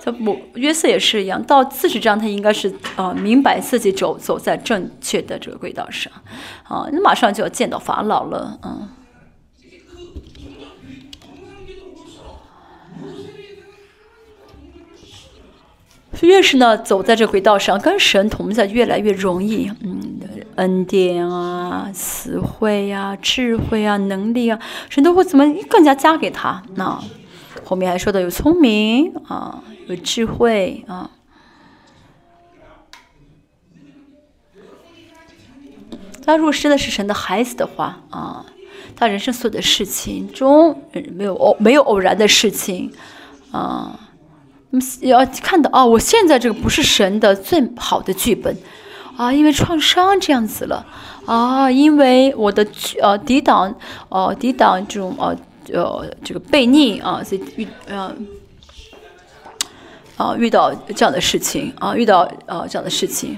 就我约瑟也是一样，到四十章他应该是啊明白自己走走在正确的这个轨道上啊，你马上就要见到法老了嗯越是呢走在这轨道上，跟神同在越来越容易，嗯。恩典啊，词汇呀，智慧啊，能力啊，神都会怎么更加加给他？那后面还说的有聪明啊，有智慧啊。他如果真的是神的孩子的话啊，他人生所有的事情中没有偶没有偶然的事情啊。要看到哦，我现在这个不是神的最好的剧本。啊，因为创伤这样子了，啊，因为我的呃抵挡，呃抵挡这种呃呃这个悖逆啊，所以遇呃啊遇到这样的事情啊，遇到呃这样的事情。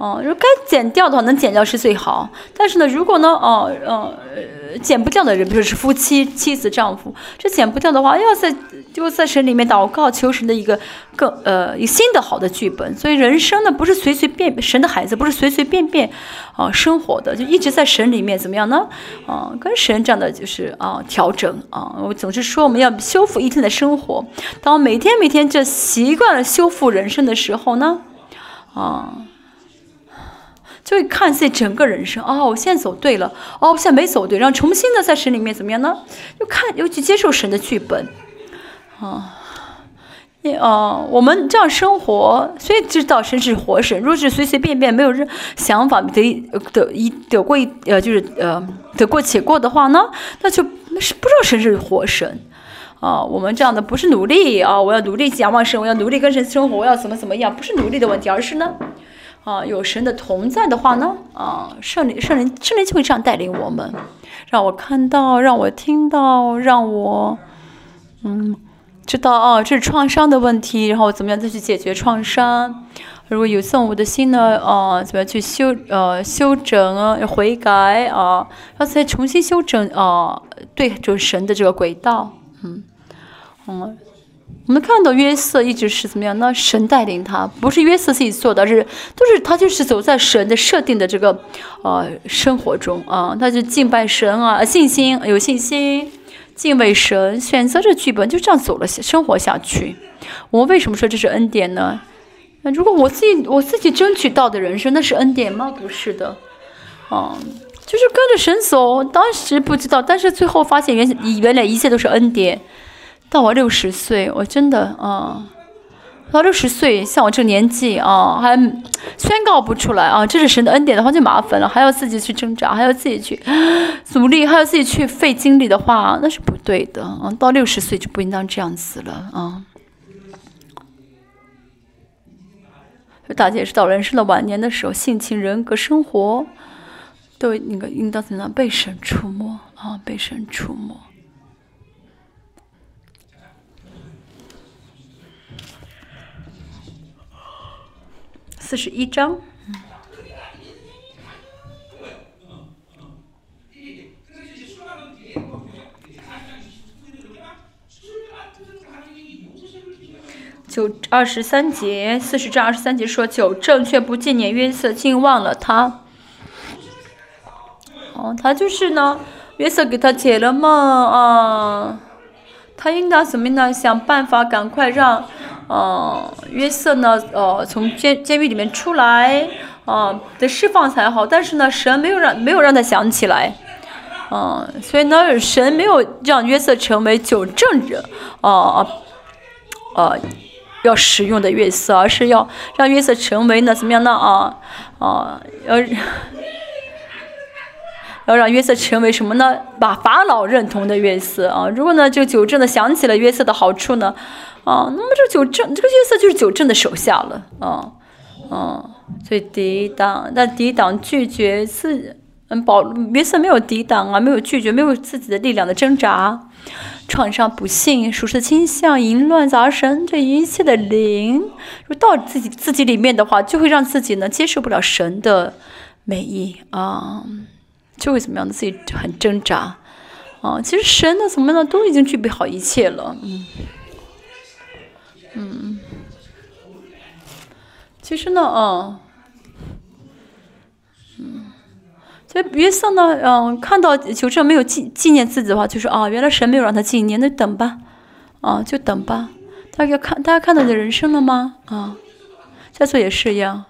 哦，如果该剪掉的话，能剪掉是最好。但是呢，如果呢，哦，呃，剪不掉的人，比如是夫妻、妻子、丈夫，这剪不掉的话，要在就在神里面祷告，求神的一个更呃一个新的好的剧本。所以人生呢，不是随随便神的孩子，不是随随便便啊生活的，就一直在神里面怎么样呢？啊，跟神这样的就是啊调整啊。我总是说我们要修复一天的生活。当每天每天就习惯了修复人生的时候呢，啊。就会看自己整个人生哦，我现在走对了哦，我现在没走对，然后重新的在神里面怎么样呢？又看又去接受神的剧本，啊，你哦，我们这样生活，所以知道神是活神。如果是随随便便没有任想法得得一得过一呃就是呃得过且过的话呢，那就那是不知道神是活神啊。我们这样的不是努力啊，我要努力仰望神，我要努力跟神生活，我要怎么怎么样，不是努力的问题，而是呢。啊，有神的同在的话呢，啊，圣灵、圣灵、圣灵就会这样带领我们，让我看到，让我听到，让我，嗯，知道哦，这是创伤的问题，然后怎么样再去解决创伤？如果有憎恶的心呢，啊，怎么样去修，呃，修整啊，悔改啊，要再重新修整啊，对，就是神的这个轨道，嗯，嗯。我们看到约瑟一直是怎么样？那神带领他，不是约瑟自己做的，是都是他就是走在神的设定的这个呃生活中啊，他就敬拜神啊，信心有信心，敬畏神，选择这剧本就这样走了生活下去。我为什么说这是恩典呢？那如果我自己我自己争取到的人生，那是恩典吗？不是的，啊，就是跟着神走，当时不知道，但是最后发现原原来一切都是恩典。到我六十岁，我真的啊，到六十岁，像我这个年纪啊，还宣告不出来啊，这是神的恩典的话就麻烦了，还要自己去挣扎，还要自己去努力，还要自己去费精力的话，那是不对的啊。到六十岁就不应当这样子了啊。大家也是到人生的晚年的时候，性情、人格、生活，都那个应当怎样被神触摸啊？被神触摸。四十一章，九二十三节，四十章二十三节说：“九正却不纪念约瑟，竟忘了他。”哦，他就是呢，约瑟给他解了梦啊，他应当怎么样呢？想办法赶快让。哦，约瑟呢？呃，从监监狱里面出来，啊，得释放才好。但是呢，神没有让没有让他想起来，嗯，所以呢，神没有让约瑟成为九正者，啊啊，要使用的约瑟，而是要让约瑟成为呢怎么样呢？啊啊，要要让约瑟成为什么呢？把法老认同的约瑟啊。如果呢，这个九正呢想起了约瑟的好处呢，啊，那么这九正这个约瑟就是九正的手下了啊，啊，所以抵挡，但抵挡拒绝自。嗯，保约瑟没有抵挡啊，没有拒绝，没有自己的力量的挣扎，创伤、不幸、属实倾向、淫乱、杂神，这一切的灵，如到自己自己里面的话，就会让自己呢接受不了神的美意啊，就会怎么样的自己很挣扎啊。其实神呢，怎么呢，都已经具备好一切了，嗯嗯，其实呢，啊。嗯所以约瑟呢，嗯，看到求证没有纪纪念自己的话，就说啊，原来神没有让他纪念，那等吧，啊，就等吧。大家看，大家看到你的人生了吗？啊，在座也是一样。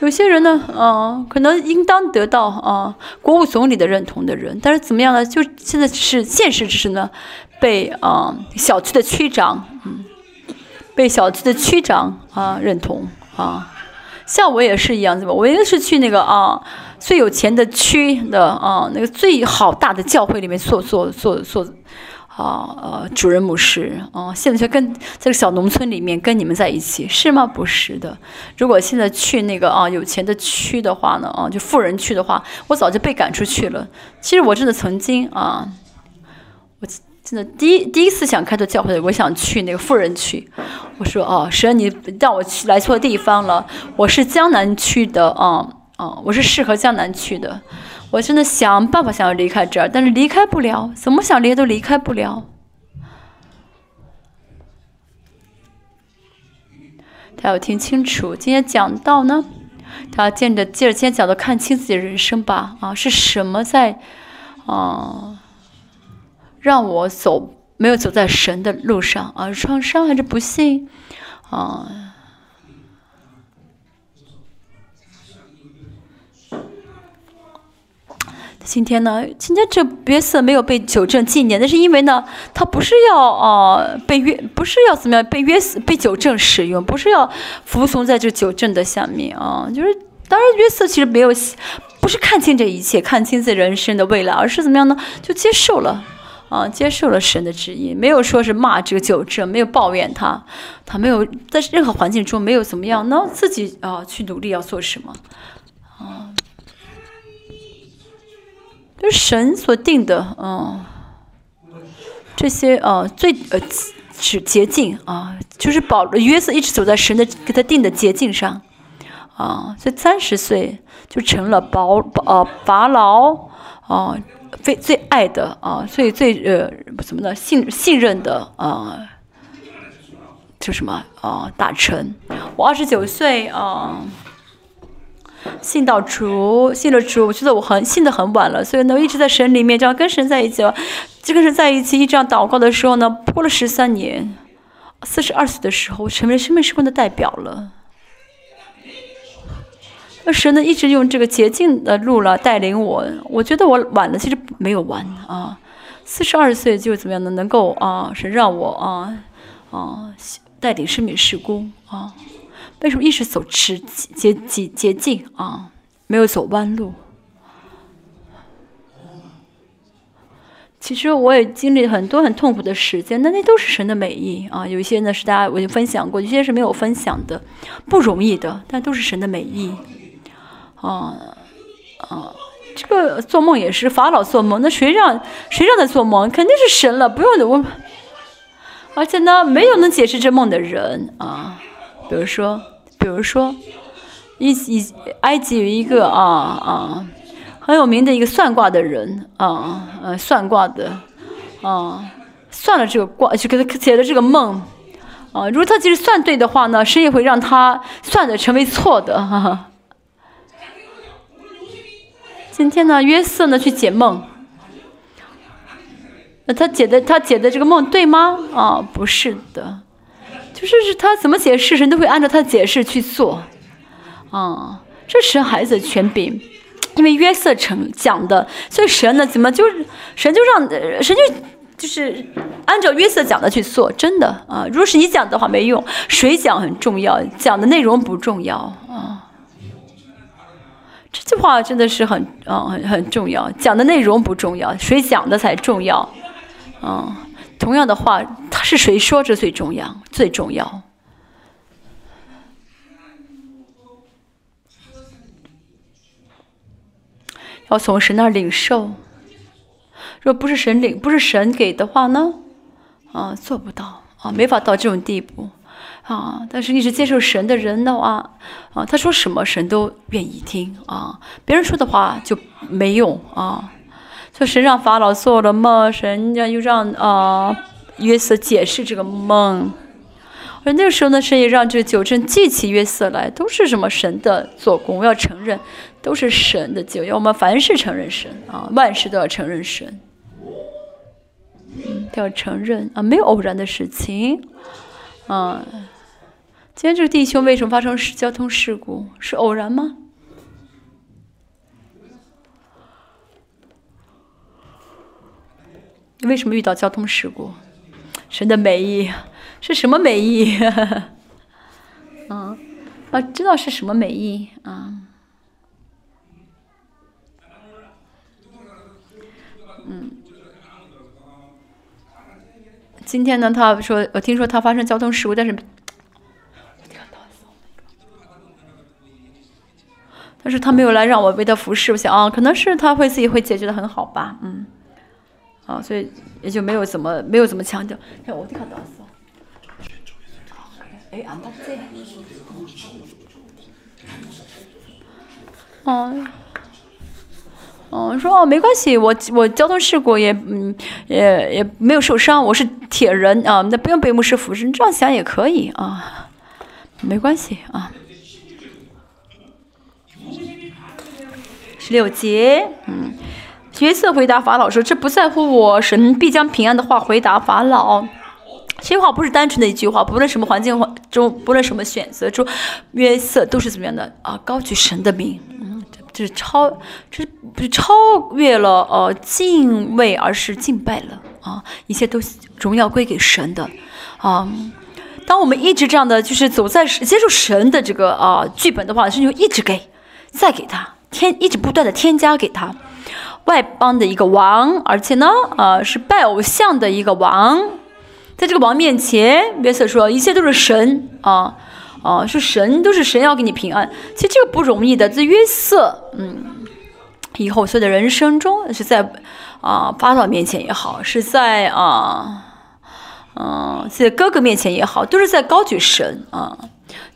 有些人呢，啊，可能应当得到啊国务总理的认同的人，但是怎么样呢？就现在是现实，只是呢，被啊小区的区长，嗯。被小区的区长啊认同啊，像我也是一样，对吧？我也是去那个啊最有钱的区的啊那个最好大的教会里面做做做做啊呃主人牧师啊，现在就跟这个小农村里面跟你们在一起是吗？不是的，如果现在去那个啊有钱的区的话呢啊就富人区的话，我早就被赶出去了。其实我真的曾经啊我。真的，第一第一次想开拓教会，我想去那个富人区。我说哦，神，你让我去来错地方了。我是江南区的，啊啊，我是适合江南区的。我真的想办法想要离开这儿，但是离开不了，怎么想离都离开不了。他要听清楚，今天讲到呢，他要接着接着今天讲的看清自己的人生吧。啊，是什么在，啊？让我走没有走在神的路上啊，创伤还是不幸啊？今天呢？今天这约瑟没有被九正纪念，那是因为呢，他不是要啊被约，不是要怎么样被约被九正使用，不是要服从在这九正的下面啊。就是当然，约瑟其实没有不是看清这一切，看清自人生的未来，而是怎么样呢？就接受了。啊，接受了神的旨意，没有说是骂这个九正，没有抱怨他，他没有在任何环境中没有怎么样，那自己啊去努力要做什么，啊，就是神所定的，嗯，这些啊最呃是捷径啊，就是保约瑟一直走在神的给他定的捷径上，啊，所以三十岁就成了保呃法老，啊。最最爱的啊，最最呃怎么呢？信信任的啊，就什么啊？大臣，我二十九岁啊，信到主，信了主，我觉得我很信的很晚了，所以呢，一直在神里面这样跟神在一起，这跟神在一起，一直这样祷告的时候呢，过了十三年，四十二岁的时候，我成为生命时光的代表了。那神呢，一直用这个捷径的路了带领我。我觉得我晚了，其实没有晚啊。四十二岁就怎么样呢？能够啊，是让我啊啊带领生命事工啊。为什么一直走持捷捷捷径啊？没有走弯路。其实我也经历很多很痛苦的时间，那那都是神的美意啊。有一些呢是大家我就分享过，有些是没有分享的，不容易的，但都是神的美意。啊啊，这个做梦也是法老做梦，那谁让谁让他做梦？肯定是神了，不用我。而且呢，没有能解释这梦的人啊。比如说，比如说，一一埃及有一个啊啊很有名的一个算卦的人啊，呃，算卦的啊，算了这个卦，就给他解了这个梦啊。如果他其实算对的话呢，神也会让他算的成为错的，哈哈。今天呢，约瑟呢去解梦，那他解的他解的这个梦对吗？啊，不是的，就是是他怎么解释，神都会按照他的解释去做，啊，这神孩子的权柄，因为约瑟成讲的，所以神呢怎么就神就让神就就是按照约瑟讲的去做，真的啊。如果是你讲的话没用，谁讲很重要，讲的内容不重要啊。这句话真的是很啊很很重要，讲的内容不重要，谁讲的才重要啊。同样的话，他是谁说这最重要，最重要。要从神那儿领受，若不是神领，不是神给的话呢？啊，做不到啊，没法到这种地步啊。但是一直接受神的人的话，啊，他说什么神都愿意听啊。别人说的话就没用啊。就神让法老做了梦，神又让啊约瑟解释这个梦。而那个时候呢，神也让这个九正记起约瑟来，都是什么神的做工，要承认。都是神的救，要我们凡事承认神啊，万事都要承认神，嗯，都要承认啊，没有偶然的事情啊。今天这个弟兄为什么发生交通事故？是偶然吗？为什么遇到交通事故？神的美意是什么美意？嗯，啊，知道是什么美意啊？嗯，今天呢，他说，我听说他发生交通事故，但是，但是他没有来让我为他服侍。我想啊，可能是他会自己会解决的很好吧，嗯，啊，所以也就没有怎么没有怎么强调。哎，我看到了，哎，俺到这，哦。哦，说哦，没关系，我我交通事故也嗯也也没有受伤，我是铁人啊，那不用被牧师扶持，这样想也可以啊，没关系啊。十六节，嗯，约瑟回答法老说：“这不在乎我，神必将平安的话回答法老。”这句话不是单纯的一句话，不论什么环境中，不论什么选择中，约瑟都是怎么样的啊？高举神的名。嗯，这是超，这不是超越了呃敬畏，而是敬拜了啊！一切都荣耀归给神的啊！当我们一直这样的，就是走在接受神的这个啊剧本的话，神就一直给，再给他添，一直不断的添加给他外邦的一个王，而且呢，啊是拜偶像的一个王，在这个王面前，约瑟说一切都是神啊。啊，是神，都是神要给你平安。其实这个不容易的，这约瑟，嗯，以后所有的人生中，是在啊法老面前也好，是在啊，嗯，在哥哥面前也好，都是在高举神啊。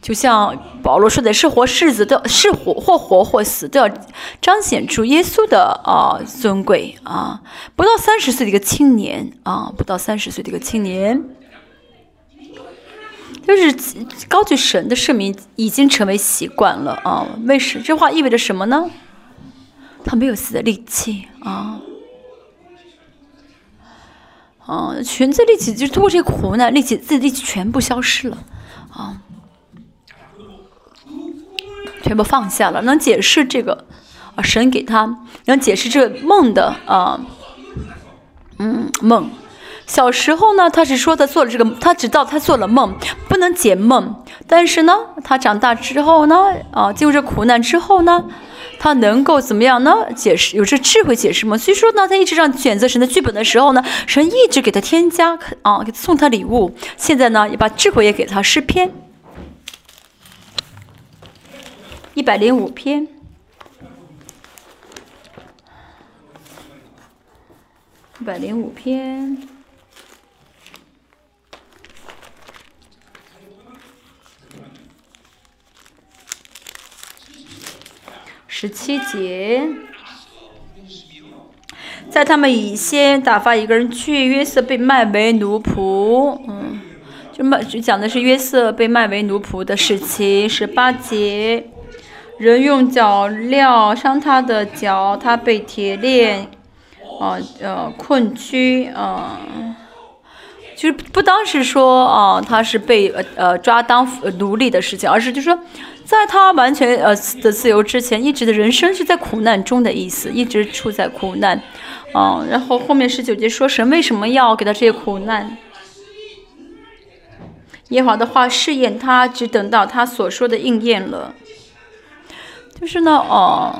就像保罗说的是活是死，都是活或活或死，都要彰显出耶稣的啊尊贵啊。不到三十岁的一个青年啊，不到三十岁的一个青年。就是高举神的圣名已经成为习惯了啊！为什这话意味着什么呢？他没有死的力气啊，啊，全自力气就是通过这些苦难，力气自己力气全部消失了啊，全部放下了。能解释这个啊？神给他能解释这个梦的啊？嗯，梦。小时候呢，他是说他做了这个，他知道他做了梦，不能解梦。但是呢，他长大之后呢，啊，经过这苦难之后呢，他能够怎么样呢？解释有这智慧解释梦。所以说呢，他一直让选择神的剧本的时候呢，神一直给他添加啊，给送他礼物。现在呢，也把智慧也给他诗篇一百零五篇。一百零五篇。十七节，在他们以先打发一个人去，约瑟被卖为奴仆，嗯，就卖就讲的是约瑟被卖为奴仆的事情。十八节，人用脚镣伤他的脚，他被铁链，呃呃困拘，啊，就是不当是说啊他是被呃呃抓当奴隶的事情，而是就是说。在他完全呃的自由之前，一直的人生是在苦难中的意思，一直处在苦难。嗯，然后后面十九节说神为什么要给他这些苦难？耶和华的话试验他，只等到他所说的应验了。就是呢，哦。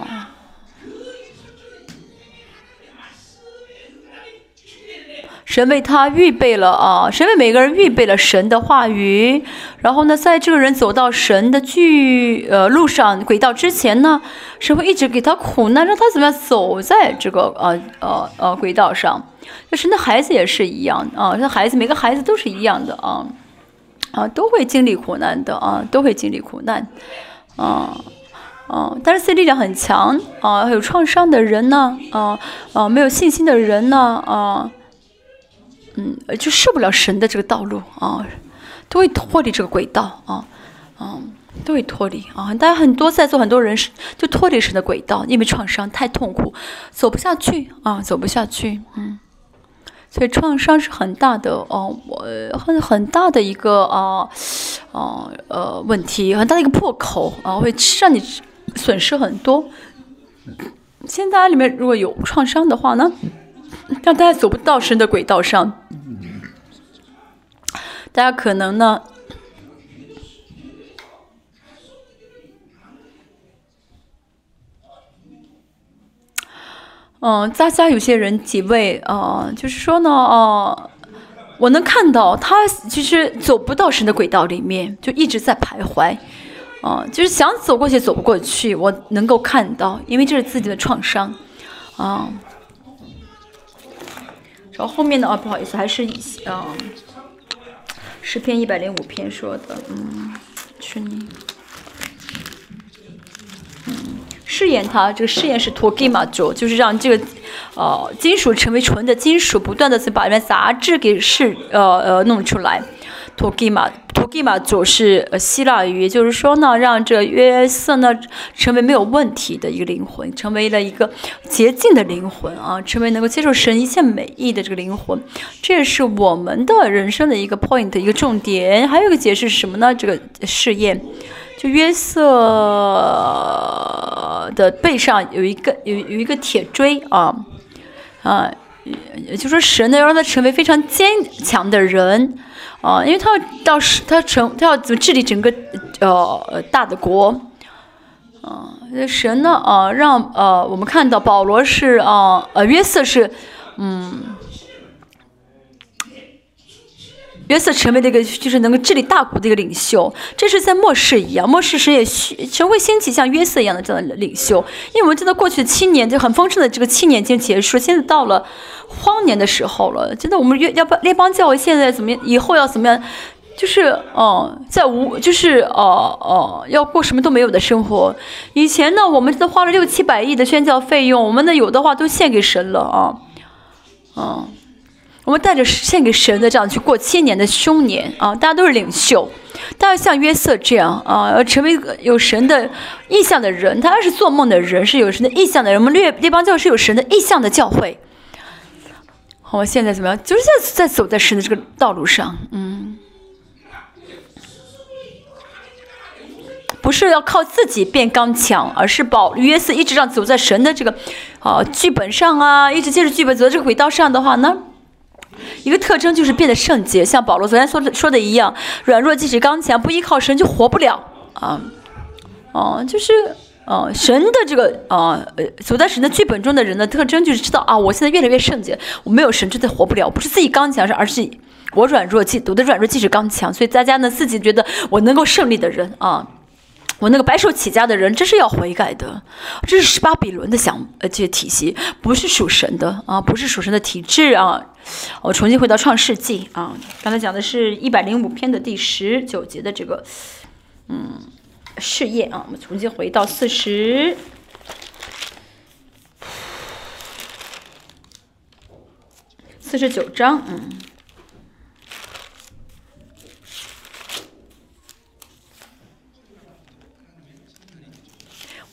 神为他预备了啊，神为每个人预备了神的话语。然后呢，在这个人走到神的距呃路上轨道之前呢，神会一直给他苦难，让他怎么样走在这个呃呃呃轨道上。那神的孩子也是一样啊，这孩子每个孩子都是一样的啊啊，都会经历苦难的啊，都会经历苦难啊啊。但是自己力量很强啊，有创伤的人呢啊啊，没有信心的人呢啊。嗯，就受不了神的这个道路啊，都会脱离这个轨道啊，嗯，都会脱离啊。大家很多在座很多人是就脱离神的轨道，因为创伤太痛苦，走不下去啊，走不下去。嗯，所以创伤是很大的哦，我很很大的一个啊，哦呃问题，很大的一个破口啊，会让你损失很多。现在里面如果有创伤的话呢？让大家走不到神的轨道上，大家可能呢，嗯，大家有些人几位啊，就是说呢，哦，我能看到他其实走不到神的轨道里面，就一直在徘徊，啊，就是想走过去走不过去，我能够看到，因为这是自己的创伤，啊。然后后面的啊，不好意思，还是以啊，诗篇一百零五篇说的，嗯，是你，嗯，试验它，这个试验是托给嘛做，就是让这个，呃，金属成为纯的金属，不断的去把里面杂质给试，呃呃弄出来，托给嘛。图基玛祖是希腊语，也就是说呢，让这约瑟呢成为没有问题的一个灵魂，成为了一个洁净的灵魂啊，成为能够接受神一切美意的这个灵魂，这也是我们的人生的一个 point 一个重点。还有一个解释是什么呢？这个试验，就约瑟的背上有一个有有一个铁锥啊啊，也就说神呢要让他成为非常坚强的人。啊，因为他要到是，他成，他要治理整个，呃，大的国，啊，神呢，啊，让，呃，我们看到保罗是，啊，呃，约瑟是，嗯。约瑟成为那个就是能够治理大国的一个领袖，这是在末世一样，末世时也需神会兴起像约瑟一样的这样的领袖。因为我们知道过去的七年就很丰盛的这个七年已经结束，现在到了荒年的时候了。真的，我们约要不列邦教会现在怎么样？以后要怎么样？就是哦，在无就是哦哦要过什么都没有的生活。以前呢，我们都花了六七百亿的宣教费用，我们呢有的话都献给神了啊，嗯。我们带着献给神的这样去过千年的凶年啊！大家都是领袖，大家像约瑟这样啊，要成为有神的意象的人。他是做梦的人，是有神的意象的人。我们列列邦教是有神的意象的教会。我们现在怎么样？就是在在走在神的这个道路上，嗯，不是要靠自己变刚强，而是保约瑟一直让走在神的这个啊剧本上啊，一直接着剧本走在这个轨道上的话呢？一个特征就是变得圣洁，像保罗昨天说的说的一样，软弱即使刚强，不依靠神就活不了啊！哦，就是哦，神的这个啊，呃，走在神的剧本中的人的特征就是知道啊，我现在越来越圣洁，我没有神真的活不了，不是自己刚强，是而是我软弱，即我的软弱即使刚强，所以大家呢自己觉得我能够胜利的人啊。我那个白手起家的人，这是要悔改的，这是巴比伦的想呃这些体系，不是属神的啊，不是属神的体制啊。我重新回到创世纪啊，刚才讲的是一百零五篇的第十九节的这个嗯试验啊，我们重新回到四十四十九章嗯。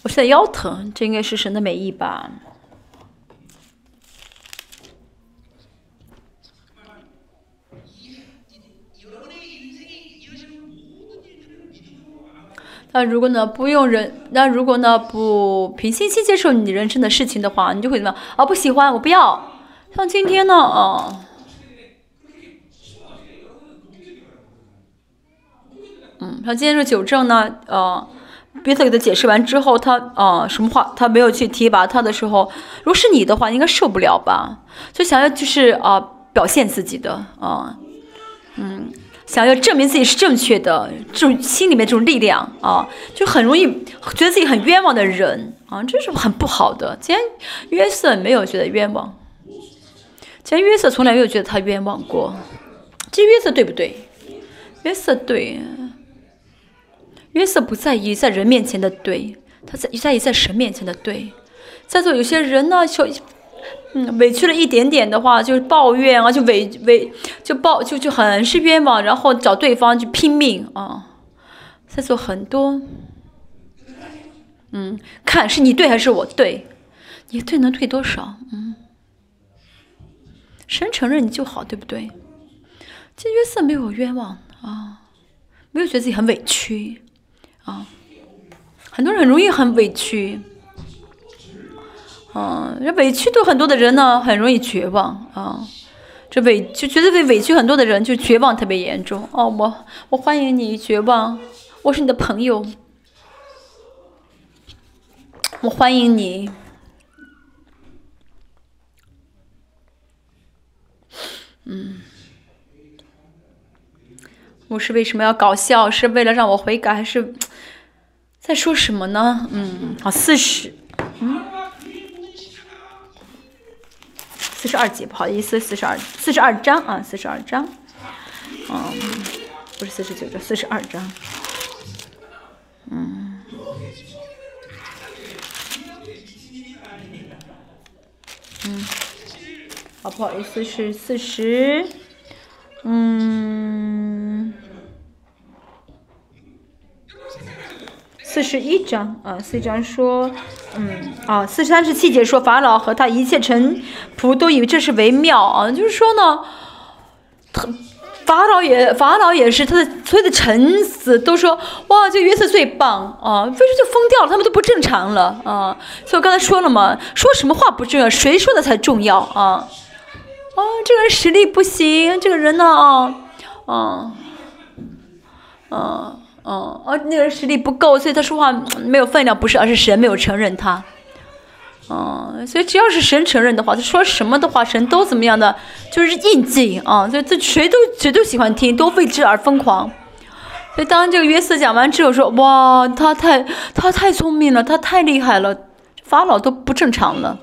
我现在腰疼，这应该是神的美意吧？那如果呢不用人，那如果呢不平心气接受你人生的事情的话，你就会怎么样啊？不喜欢，我不要。像今天呢，啊，嗯，像今天这九正呢，呃，约瑟给他解释完之后，他啊什么话他没有去提拔他的时候，如果是你的话，应该受不了吧？就想要就是啊表现自己的啊，嗯。想要证明自己是正确的，这种心里面这种力量啊，就很容易觉得自己很冤枉的人啊，这是很不好的。既然约瑟没有觉得冤枉，既然约瑟从来没有觉得他冤枉过，这约瑟对不对？约瑟对，约瑟不在意在人面前的对，他在在意在神面前的对。在座有些人呢，就。嗯，委屈了一点点的话，就抱怨啊，就委委就抱就就很是冤枉，然后找对方去拼命啊，在做很多。嗯，看是你对还是我对？你对能对多少？嗯，神承认你就好，对不对？这约瑟没有冤枉啊，没有觉得自己很委屈啊，很多人很容易很委屈。嗯，这委屈都很多的人呢，很容易绝望啊。这委就觉得被委屈很多的人，就绝望特别严重哦。我我欢迎你绝望，我是你的朋友，我欢迎你。嗯，我是为什么要搞笑？是为了让我悔改，还是在说什么呢？嗯，好，四十，嗯。四十二节，不好意思，四十二，四十二章啊，四十二章，嗯，不是四十九章，四十二章，嗯，嗯，好，不好意思，是四十，嗯。四十一章啊，四章说，嗯啊，四十三十七节说法老和他一切臣仆都以为这是为妙啊，就是说呢，他法老也法老也是他的所有的臣子都说哇，这约瑟最棒啊，为什么就疯掉了？他们都不正常了啊！所以我刚才说了嘛，说什么话不重要，谁说的才重要啊？啊，这个人实力不行，这个人呢啊啊啊。哦，哦，那个人实力不够，所以他说话没有分量，不是，而是神没有承认他。哦，所以只要是神承认的话，他说什么的话，神都怎么样的，就是印记啊。所以这谁都谁都喜欢听，都为之而疯狂。所以当这个约瑟讲完之后说，哇，他太他太聪明了，他太厉害了，法老都不正常了，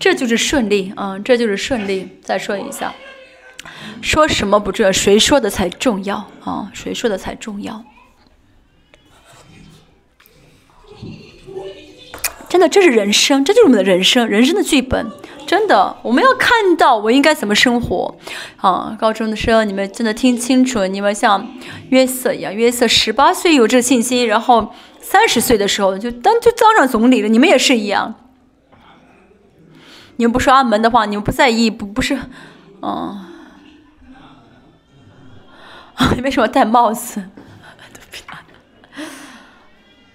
这就是顺利啊，这就是顺利。再说一下，说什么不重要，谁说的才重要啊？谁说的才重要？真的，这是人生，这就是我们的人生，人生的剧本。真的，我们要看到我应该怎么生活。啊，高中的时候，你们真的听清楚，你们像约瑟一样，约瑟十八岁有这个信心，然后三十岁的时候就当就当上总理了。你们也是一样。你们不说阿门的话，你们不在意，不不是，嗯，啊，你为什么戴帽子？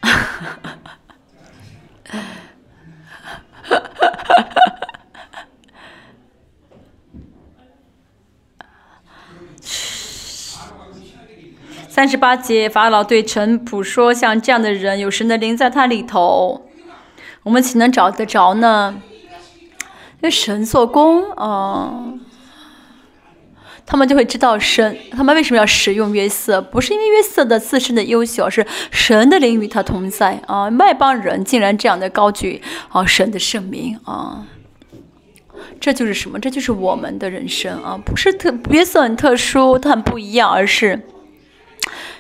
三十八节，法老对陈普说：“像这样的人，有神的灵在他里头，我们岂能找得着呢？因神做工，啊，他们就会知道神。他们为什么要使用约瑟？不是因为约瑟的自身的优秀，是神的灵与他同在啊！外邦人竟然这样的高举啊神的圣名啊！这就是什么？这就是我们的人生啊！不是特约瑟很特殊，他很不一样，而是。”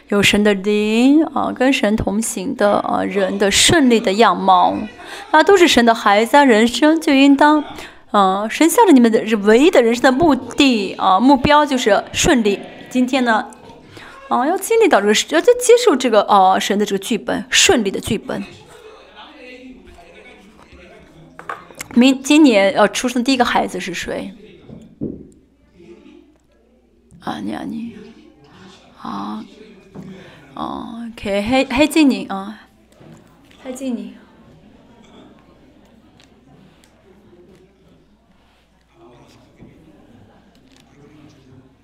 有神的灵啊，跟神同行的啊，人的顺利的样貌，那都是神的孩子。人生就应当，啊，神向着你们的唯一的人生的目的啊，目标就是顺利。今天呢，啊，要经历到这个，要接受这个啊，神的这个剧本，顺利的剧本。明今年要出生第一个孩子是谁？啊，你啊你，啊。哦，OK，黑黑精灵啊，黑精灵。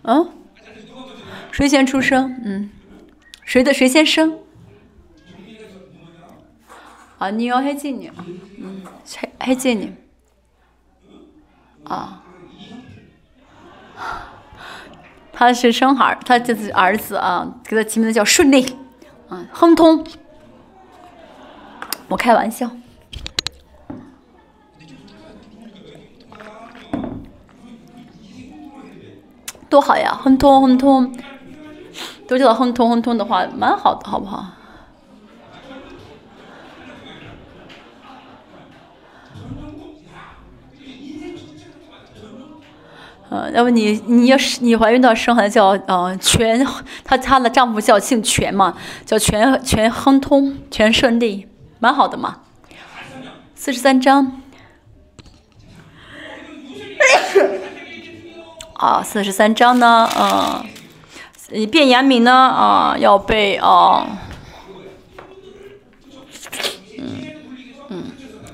嗯，谁先出生？嗯，谁的谁先生？啊，你要黑精灵，嗯，黑黑精灵。啊，他是生孩他就是儿子啊，给他起名字叫顺利，啊，亨通。我开玩笑。多好呀，亨通亨通，都叫亨通亨通的话，蛮好的，好不好？嗯，要不你你要是你怀孕到生孩子叫呃全，她她的丈夫叫姓全嘛，叫全全亨通全顺利，蛮好的嘛。四十三章。啊，四十三章呢，嗯，变严明呢，啊，要被啊，嗯嗯，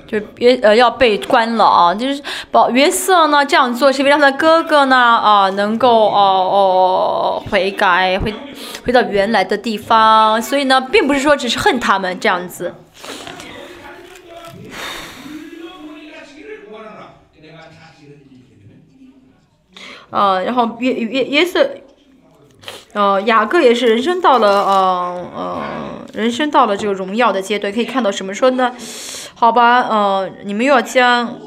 就约呃要被关了啊，就是保约瑟呢这样做是为了他的哥哥呢啊能够哦哦悔改回回到原来的地方，所以呢并不是说只是恨他们这样子。呃，然后约约约瑟，呃，雅各也是人生到了呃呃，人生到了这个荣耀的阶段，可以看到什么说呢？好吧，呃，你们又要将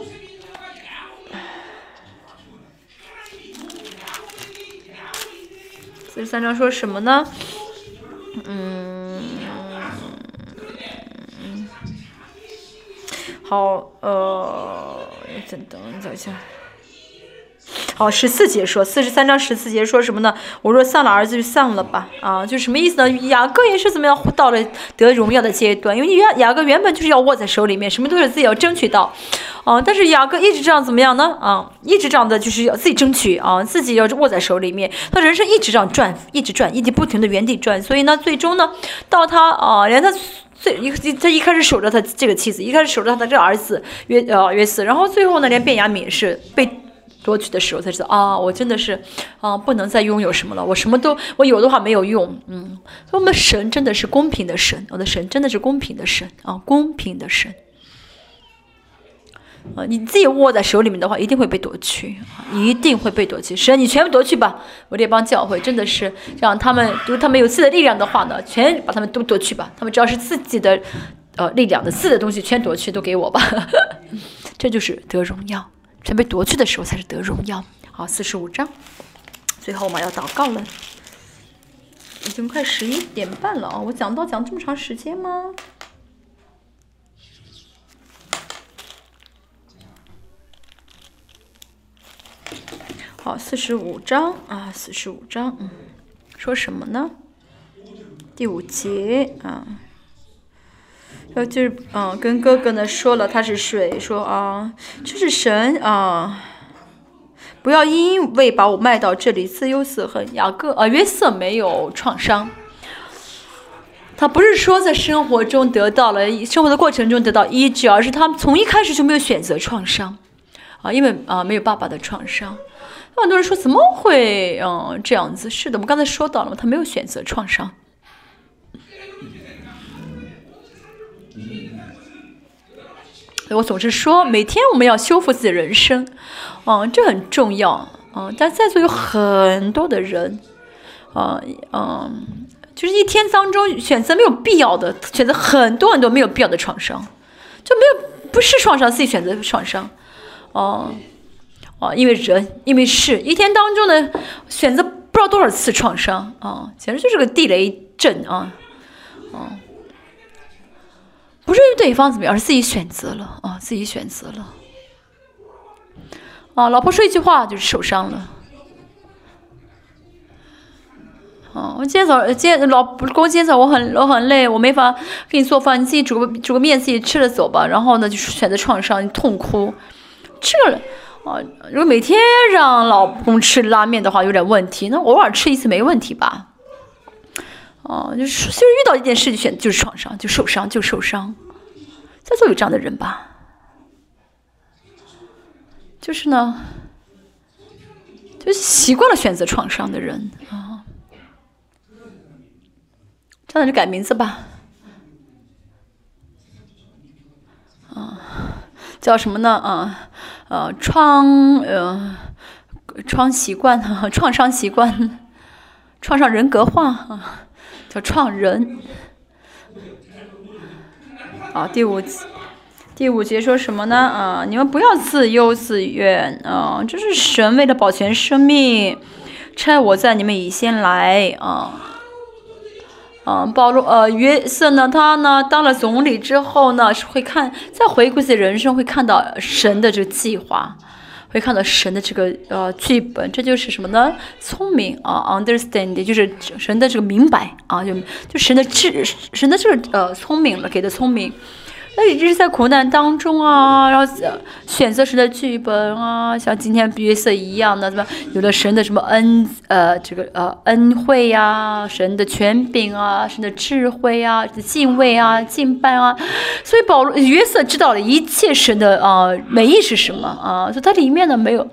四十三章说什么呢？嗯，好，呃，等等等一下。好，十四节说，四十三章十四节说什么呢？我若丧了儿子，就丧了吧。啊，就什么意思呢？雅各也是怎么样到了得荣耀的阶段？因为雅雅各原本就是要握在手里面，什么都是自己要争取到。啊，但是雅各一直这样怎么样呢？啊，一直这样的就是要自己争取啊，自己要握在手里面。他人生一直这样转，一直转，一直不停的原地转。所以呢，最终呢，到他啊，连他最一他一开始守着他这个妻子，一开始守着他的这个儿子约呃约瑟，然后最后呢，连卞雅敏是被。夺取的时候才知道啊，我真的是啊，不能再拥有什么了。我什么都我有的话没有用，嗯。我们神真的是公平的神，我的神真的是公平的神啊，公平的神。啊，你自己握在手里面的话，一定会被夺去，一定会被夺去。神，你全部夺去吧！我这帮教会真的是让他们，如果他们有自己的力量的话呢，全把他们都夺去吧。他们只要是自己的呃力量的自己的东西，全夺去，都给我吧。这就是得荣耀。全被夺去的时候才是得荣耀。好，四十五章，最后我们要祷告了。已经快十一点半了啊！我讲到讲这么长时间吗？好，四十五章啊，四十五章，嗯，说什么呢？第五节啊。呃，就是嗯，跟哥哥呢说了他是水，说啊，这是神啊，不要因为把我卖到这里自由死恨。雅各啊，约瑟没有创伤，他不是说在生活中得到了生活的过程中得到医治，而是他从一开始就没有选择创伤啊，因为啊没有爸爸的创伤。很多人说怎么会嗯这样子？是的，我们刚才说到了，他没有选择创伤。我总是说，每天我们要修复自己的人生，嗯，这很重要，嗯。但在座有很多的人，嗯嗯，就是一天当中选择没有必要的，选择很多很多没有必要的创伤，就没有不是创伤，自己选择创伤，哦哦，因为人，因为事，一天当中呢选择不知道多少次创伤，啊，简直就是个地雷阵啊，哦。不是因为对方怎么样，而是自己选择了啊，自己选择了。啊，老婆说一句话就是受伤了。啊，我今天早，今天老公今天早我很我很累，我没法给你做饭，你自己煮个煮个面自己吃了走吧。然后呢，就是选择创伤，痛哭。这啊，如果每天让老公吃拉面的话，有点问题。那偶尔吃一次没问题吧？哦，就是就是遇到一件事就选就是创伤，就受伤就受伤，在座有这样的人吧？就是呢，就习惯了选择创伤的人啊，这样就改名字吧，啊，叫什么呢？啊，呃，创呃创习惯，创伤习惯，创伤人格化啊。叫创人，啊，第五第五节说什么呢？啊，你们不要自忧自怨啊！这是神为了保全生命，差我在你们以先来啊。啊，保罗呃约瑟呢，他呢当了总理之后呢，是会看再回顾自己人生，会看到神的这个计划。会看到神的这个呃剧本，这就是什么呢？聪明啊，understand，就是神的这个明白啊，就就神的智，神的这个呃聪明了，给的聪明。那你这是在苦难当中啊，然后选择神的剧本啊，像今天约瑟一样的，什么有了神的什么恩呃这个呃恩惠呀，神的权柄啊，神的智慧啊，敬畏啊，敬拜啊，所以保罗约瑟知道了一切神的啊美意是什么啊，所以它里面呢没有。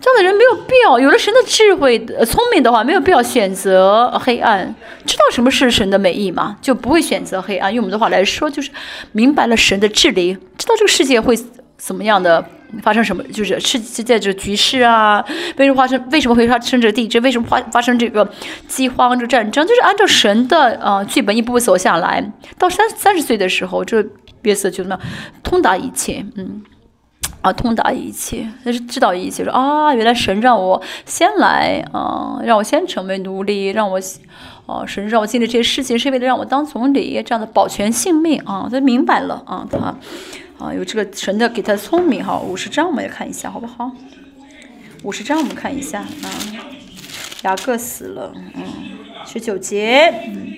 这样的人没有必要，有了神的智慧、聪明的话，没有必要选择黑暗。知道什么是神的美意吗？就不会选择黑暗。用我们的话来说，就是明白了神的治理，知道这个世界会怎么样的发生什么，就是世界这局势啊，为什么发生？为什么会发生这地震？为什么发发生这个饥荒、这战争？就是按照神的呃剧本一步步走下来。到三三十岁的时候，这约瑟就那通达一切，嗯。啊，通达一切，他是知道一切。说啊，原来神让我先来啊，让我先成为奴隶，让我，哦，神让我经历这些事情，是为了让我当总理，这样的保全性命啊。他明白了啊，他啊有这个神的给他聪明哈。五十章我们也看一下，好不好？五十章我们看一下啊，雅各死了，嗯，十九节，嗯，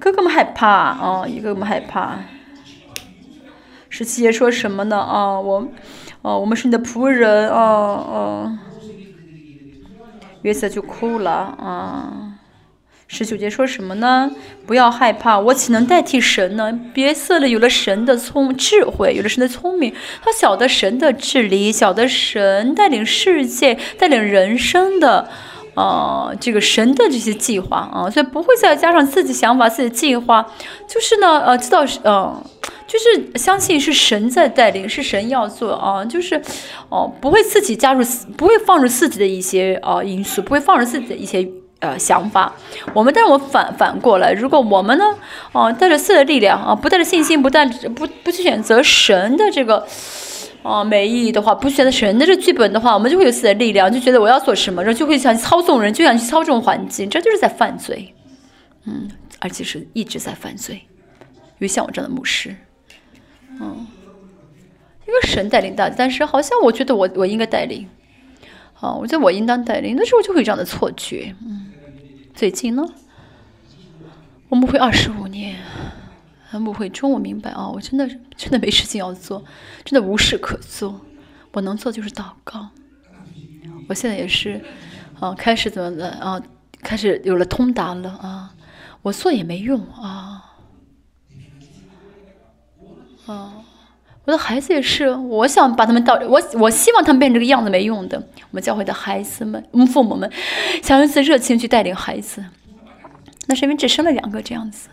哥哥们害怕啊，一个们害怕。十七节说什么呢？啊，我，哦，我们是你的仆人，啊啊。约瑟就哭了，啊。十九节说什么呢？不要害怕，我岂能代替神呢？约瑟呢，有了神的聪智慧，有了神的聪明，他晓得神的治理，晓得神带领世界、带领人生的，啊，这个神的这些计划啊，所以不会再加上自己想法、自己计划，就是呢，呃，知道是，嗯。就是相信是神在带领，是神要做啊，就是哦，不会自己加入，不会放入自己的一些啊因素，不会放入自己的一些呃想法。我们，但是我反反过来，如果我们呢，哦，带着自己的力量啊，不带着信心，不带不不去选择神的这个哦美意义的话，不选择神的这剧本的话，我们就会有自己的力量，就觉得我要做什么，然后就会想操纵人，就想去操纵环境，这就是在犯罪，嗯，而且是一直在犯罪。因为像我这样的牧师。嗯，一个神带领大家，但是好像我觉得我我应该带领，啊，我觉得我应当带领，那时候就会有这样的错觉。嗯，最近呢，我们会二十五年，们会中，我明白啊，我真的真的没事情要做，真的无事可做，我能做就是祷告。我现在也是，啊，开始怎么的啊，开始有了通达了啊，我做也没用啊。哦，我的孩子也是，我想把他们到我，我希望他们变成这个样子没用的。我们教会的孩子们，我们父母们，想用自己热情去带领孩子，那是因为只生了两个这样子。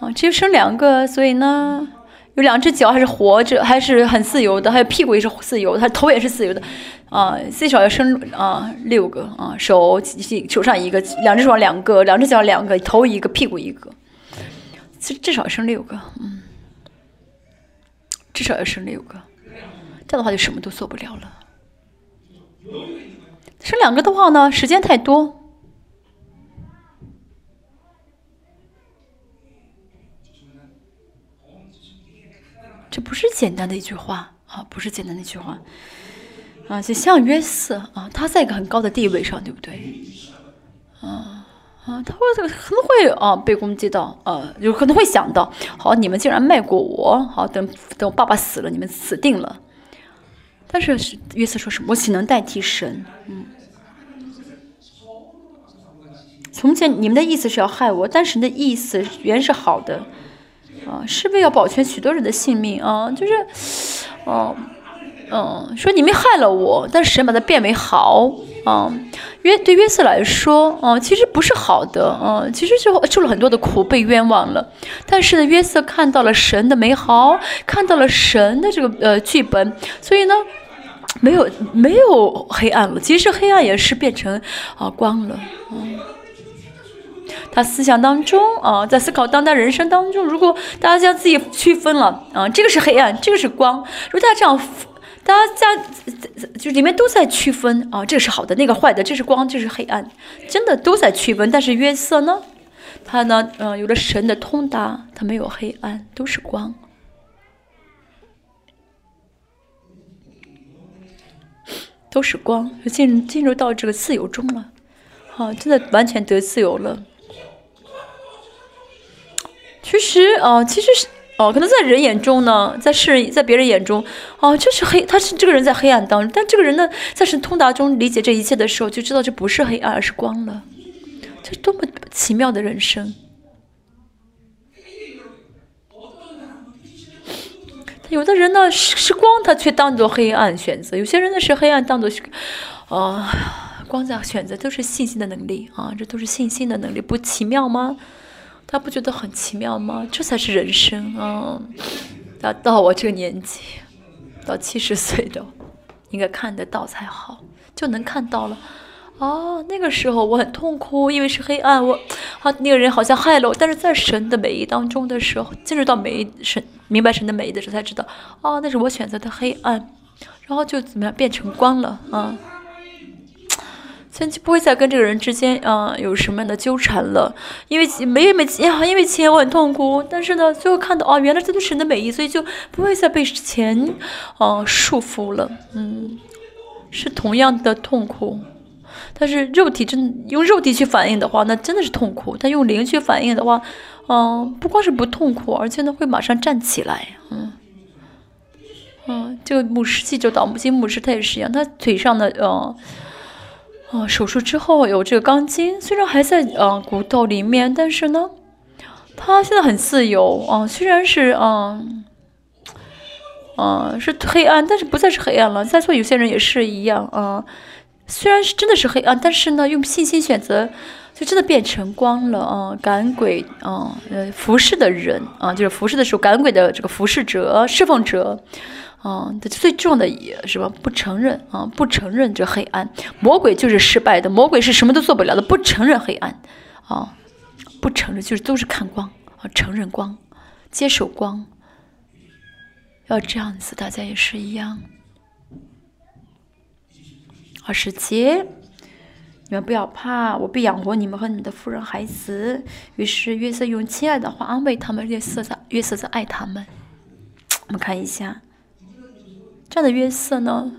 哦，只有生两个，所以呢，有两只脚还是活着，还是很自由的，还有屁股也是自由的，他头也是自由的。啊，最少要生啊六个啊，手手上一个，两只手两个，两只脚两个，头一个，屁股一个，至至少生六个，嗯。至少要生六个，这样的话就什么都做不了了。生两个的话呢，时间太多。这不是简单的一句话啊，不是简单的一句话啊，就像约瑟啊，他在一个很高的地位上，对不对？啊。啊，他会可能会啊被攻击到，呃，有可能会想到，好，你们竟然卖过我，好，等等我爸爸死了，你们死定了。但是约瑟说什么？我岂能代替神？嗯，从前你们的意思是要害我，但是你的意思原是好的，啊，是为要保全许多人的性命啊，就是，哦，嗯，说你们害了我，但是神把它变为好，啊，约对约瑟来说，啊，其实不是好的，啊，其实就受了很多的苦，被冤枉了，但是呢，约瑟看到了神的美好，看到了神的这个呃剧本，所以呢。没有没有黑暗了，其实黑暗也是变成啊光了，嗯。他思想当中啊，在思考当代人生当中，如果大家将自己区分了啊，这个是黑暗，这个是光，如果大家这样，大家在就里面都在区分啊，这是好的，那个坏的，这是光，这是黑暗，真的都在区分。但是约瑟呢，他呢，嗯，有了神的通达，他没有黑暗，都是光。都是光，进进入到这个自由中了，啊，真的完全得自由了。其实啊，其实是哦，可能在人眼中呢，在世人，在别人眼中，哦，就是黑，他是这个人在黑暗当中，但这个人呢，在神通达中理解这一切的时候，就知道这不是黑暗，而是光了。这多么奇妙的人生！有的人呢是是光，他却当做黑暗选择；有些人呢是黑暗当做，啊，光在选择，都是信心的能力啊，这都是信心的能力，不奇妙吗？他不觉得很奇妙吗？这才是人生啊！到到我这个年纪，到七十岁的，应该看得到才好，就能看到了。哦，那个时候我很痛苦，因为是黑暗，我啊那个人好像害了我。但是在神的美意当中的时候，进入到美神明白神的美意的时候，才知道，哦，那是我选择的黑暗，然后就怎么样变成光了啊？前期不会再跟这个人之间啊有什么样的纠缠了，因为没没钱，因为钱我很痛苦。但是呢，最后看到哦，原来这都是神的美意，所以就不会再被钱啊束缚了。嗯，是同样的痛苦。但是肉体真用肉体去反应的话，那真的是痛苦；但用灵去反应的话，嗯，不光是不痛苦，而且呢会马上站起来。嗯，嗯，这个牧师记者岛木金牧师他也是一样，他腿上的呃，哦，手术之后有这个钢筋，虽然还在呃骨头里面，但是呢，他现在很自由啊。虽然是嗯，嗯，是黑暗，但是不再是黑暗了。再说有些人也是一样啊。虽然是真的是黑暗，但是呢，用信心选择，就真的变成光了啊！赶鬼啊，呃，服侍的人啊，就是服侍的时候，赶鬼的这个服侍者、侍奉者，啊，最重的也是吧？不承认啊，不承认这黑暗，魔鬼就是失败的，魔鬼是什么都做不了的，不承认黑暗，啊，不承认就是都是看光啊，承认光，接受光，要这样子，大家也是一样。二十节，你们不要怕，我必养活你们和你们的夫人孩子。于是约瑟用亲爱的话安慰他们，约瑟在约瑟在爱他们。我们看一下，这样的约瑟呢，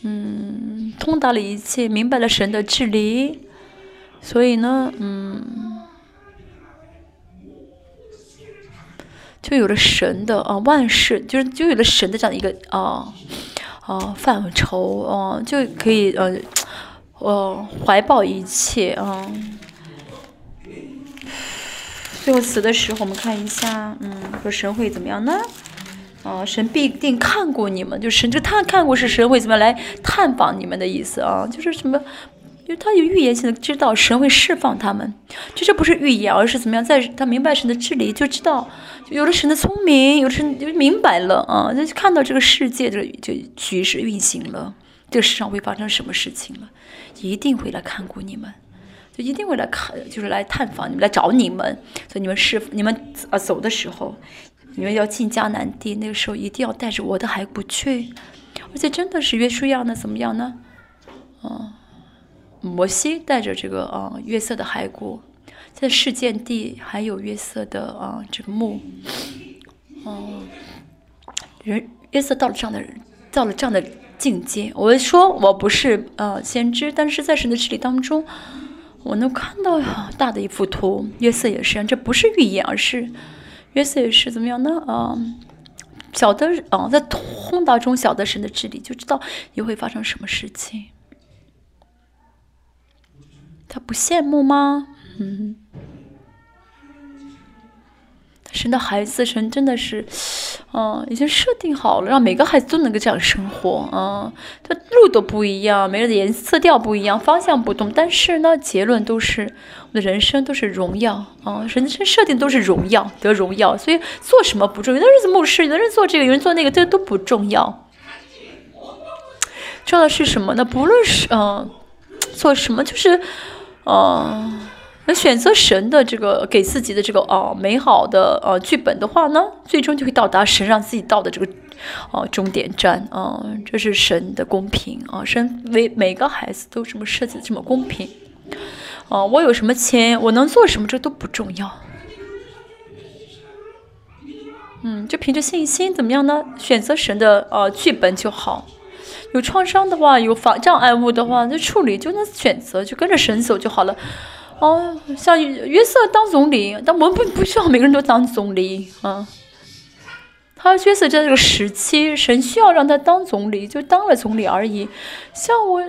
嗯，通达了一切，明白了神的治理，所以呢，嗯，就有了神的啊万事，就是就有了神的这样一个啊。啊，范畴哦，就可以呃，呃，怀抱一切啊。最后死的时候，我们看一下，嗯，说神会怎么样呢？啊，神必定看过你们，就神就他看过是神会怎么来探访你们的意思啊？就是什么？因为他有预言性的知道神会释放他们，就这不是预言，而是怎么样？在他明白神的治理，就知道。有了神的聪明，有了神就明白了啊，就看到这个世界的就局势运行了，这个世上会发生什么事情了，一定会来看顾你们，就一定会来看，就是来探访你们，来找你们。所以你们是你们啊走的时候，你们要进迦南地，那个时候一定要带着我的骸骨去，而且真的是约书亚呢，怎么样呢？啊，摩西带着这个啊约瑟的骸骨。在事件地还有约瑟的啊，这个墓，哦，人约瑟到了这样的人，到了这样的境界。我说我不是呃先知，但是在神的治理当中，我能看到大的一幅图。约瑟也是，这不是预言，而是约瑟也是怎么样呢？啊，晓得啊，在通达中晓得神的治理，就知道又会发生什么事情。他不羡慕吗？嗯。神的孩子，神真的是，嗯，已经设定好了，让每个孩子都能够这样生活，嗯，他路都不一样，每个人的颜色调不一样，方向不同，但是呢，结论都是的人生都是荣耀，啊，人生设定都是荣耀，得荣耀，所以做什么不重要，有的人做牧师，有的人做这个，有人做那个，这都不重要，重要的是什么呢？不论是嗯，做什么，就是，嗯。选择神的这个给自己的这个哦美好的呃剧本的话呢，最终就会到达神让自己到的这个哦终点站啊，这是神的公平啊，神为每个孩子都这么设计这么公平啊，我有什么钱，我能做什么，这都不重要。嗯，就凭着信心怎么样呢？选择神的呃剧本就好。有创伤的话，有防障碍物的话，那处理就能选择，就跟着神走就好了。哦，像约瑟当总理，但我们不不需要每个人都当总理啊。他约瑟在这个时期，神需要让他当总理，就当了总理而已。像我，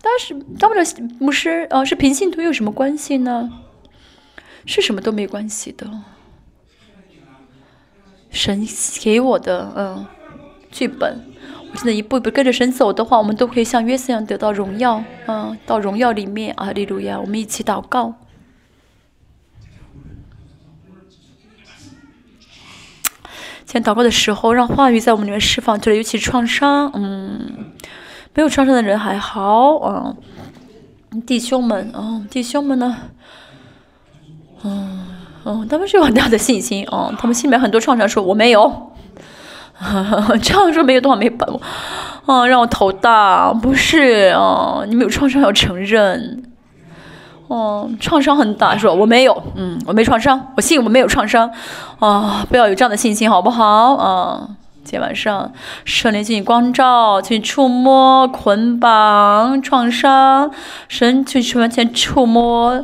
当时当不了牧师，呃，是平信徒有什么关系呢？是什么都没关系的。神给我的，嗯，剧本。我现在一步一步跟着神走的话，我们都可以像约瑟一样得到荣耀，嗯，到荣耀里面啊，利路亚！我们一起祷告。在祷告的时候，让话语在我们里面释放出来，尤其创伤，嗯，没有创伤的人还好，嗯，弟兄们，嗯，弟兄们呢，嗯，嗯，他们是有很大的信心，嗯，他们心里面很多创伤，说我没有。这样说没有多少没本，啊，让我头大，不是啊，你们有创伤要承认，哦，创伤很大，说我没有，嗯，我没创伤，我信我没有创伤，啊，不要有这样的信心好不好？啊，今天晚上圣灵进行光照，去触摸捆绑创伤，神去完全触摸，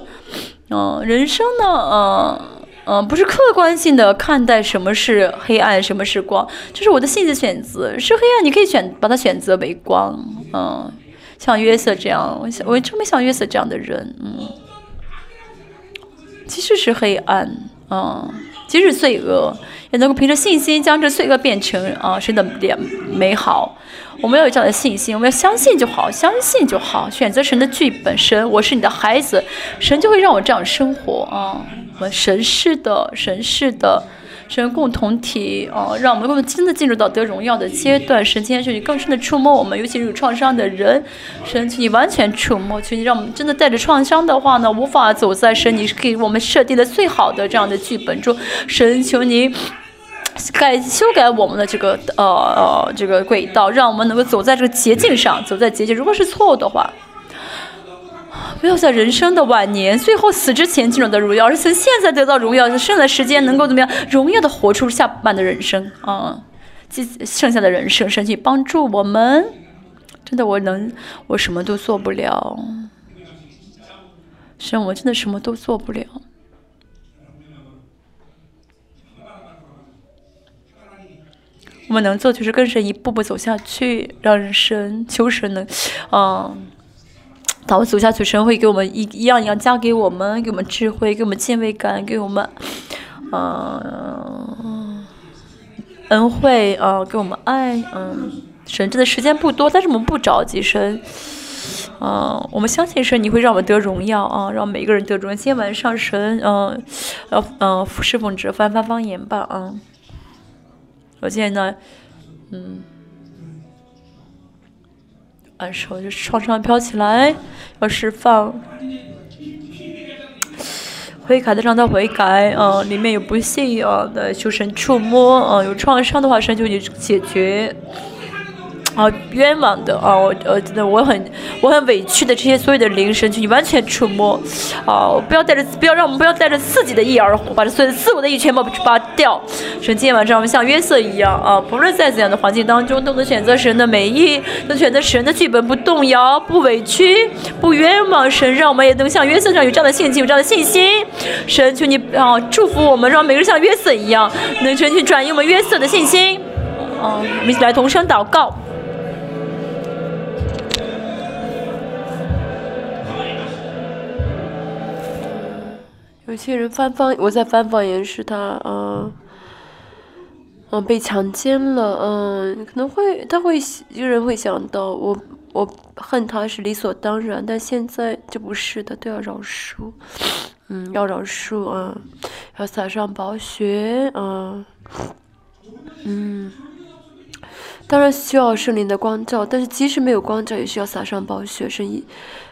嗯，人生呢，嗯。嗯，不是客观性的看待什么是黑暗，什么是光，就是我的性子选择是黑暗，你可以选把它选择为光。嗯，像约瑟这样，我想我真没像约瑟这样的人。嗯，即使是黑暗，嗯，即使罪恶，也能够凭着信心将这罪恶变成啊神的脸美好。我们要有这样的信心，我们要相信就好，相信就好。选择神的剧本，神，我是你的孩子，神就会让我这样生活啊。我们神是的，神是的，神共同体哦，让我们真的进入到得荣耀的阶段。神今天求你更深的触摸我们，尤其是有创伤的人，神求你完全触摸，求你让我们真的带着创伤的话呢，无法走在神你给我们设定的最好的这样的剧本中。神求你。改修改我们的这个呃呃这个轨道，让我们能够走在这个捷径上，走在捷径。如果是错误的话，不要在人生的晚年，最后死之前进入到荣耀，而是现在得到荣耀，剩下的时间能够怎么样，荣耀的活出下半的人生啊，剩下的人生，神去帮助我们。真的，我能，我什么都做不了，神，我真的什么都做不了。我们能做就是跟神一步步走下去，让神求神能，嗯，当我走下去，神会给我们一一样一样加给我们，给我们智慧，给我们敬畏感，给我们，嗯，恩惠啊，给我们爱，嗯，神真的时间不多，但是我们不着急，神，嗯，我们相信神，你会让我们得荣耀啊，让每一个人得荣耀。今天晚上神，嗯，要嗯侍奉者翻翻方言吧，啊。我现在呢，嗯，感受就是创伤飘起来，要释放，悔改的让他悔改，啊，里面有不幸啊的求神触摸，啊，有创伤的话神就你解决。啊，冤枉的啊！我呃，真的我很我很委屈的这些所有的灵神，去你完全触摸，啊！不要带着不要让我们不要带着自己的意而活，把这所有的自我的意全部拔掉。神今天晚上我们像约瑟一样啊，不论在怎样的环境当中，都能选择神的美意，能选择神的剧本，不动摇，不委屈，不冤枉。神让我们也能像约瑟这样有这样的信心，有这样的信心。神求你啊，祝福我们，让每个人像约瑟一样，能全心转移我们约瑟的信心。啊，我们一起来同声祷告。有些人翻方，我在翻方言是他，嗯，嗯，被强奸了，嗯，可能会他会有人会想到我我恨他是理所当然，但现在就不是的，都要饶恕，嗯，要饶恕啊，要撒上宝血，嗯，嗯。当然需要圣灵的光照，但是即使没有光照，也需要撒上宝血，圣耶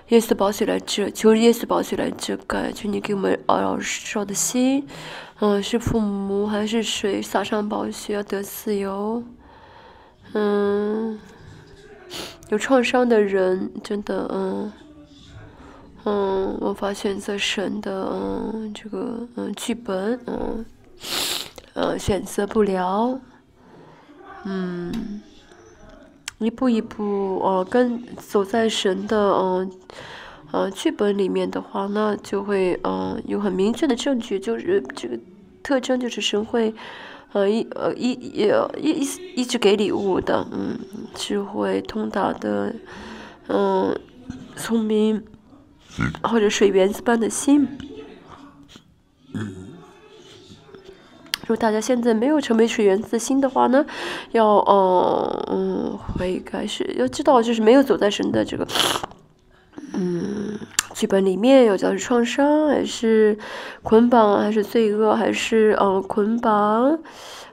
耶稣宝血来遮，求耶稣宝血来遮盖，求你给我们熬烧的心，嗯，是父母还是谁撒上宝血要得自由？嗯，有创伤的人真的，嗯，嗯，无法选择神的，嗯，这个，嗯，剧本，嗯，呃，选择不了。嗯，一步一步，呃，跟走在神的，嗯，呃，剧本里面的话，那就会，嗯，有很明确的证据，就是这个特征就是神会，呃，一，呃，一，一，一，一直给礼物的，嗯，智慧通达的，嗯，聪明，或者水源子般的心。如果大家现在没有成为水源自心的话呢，要呃嗯悔改是要知道就是没有走在神的这个嗯剧本里面，有叫是创伤还是捆绑还是罪恶还是呃捆绑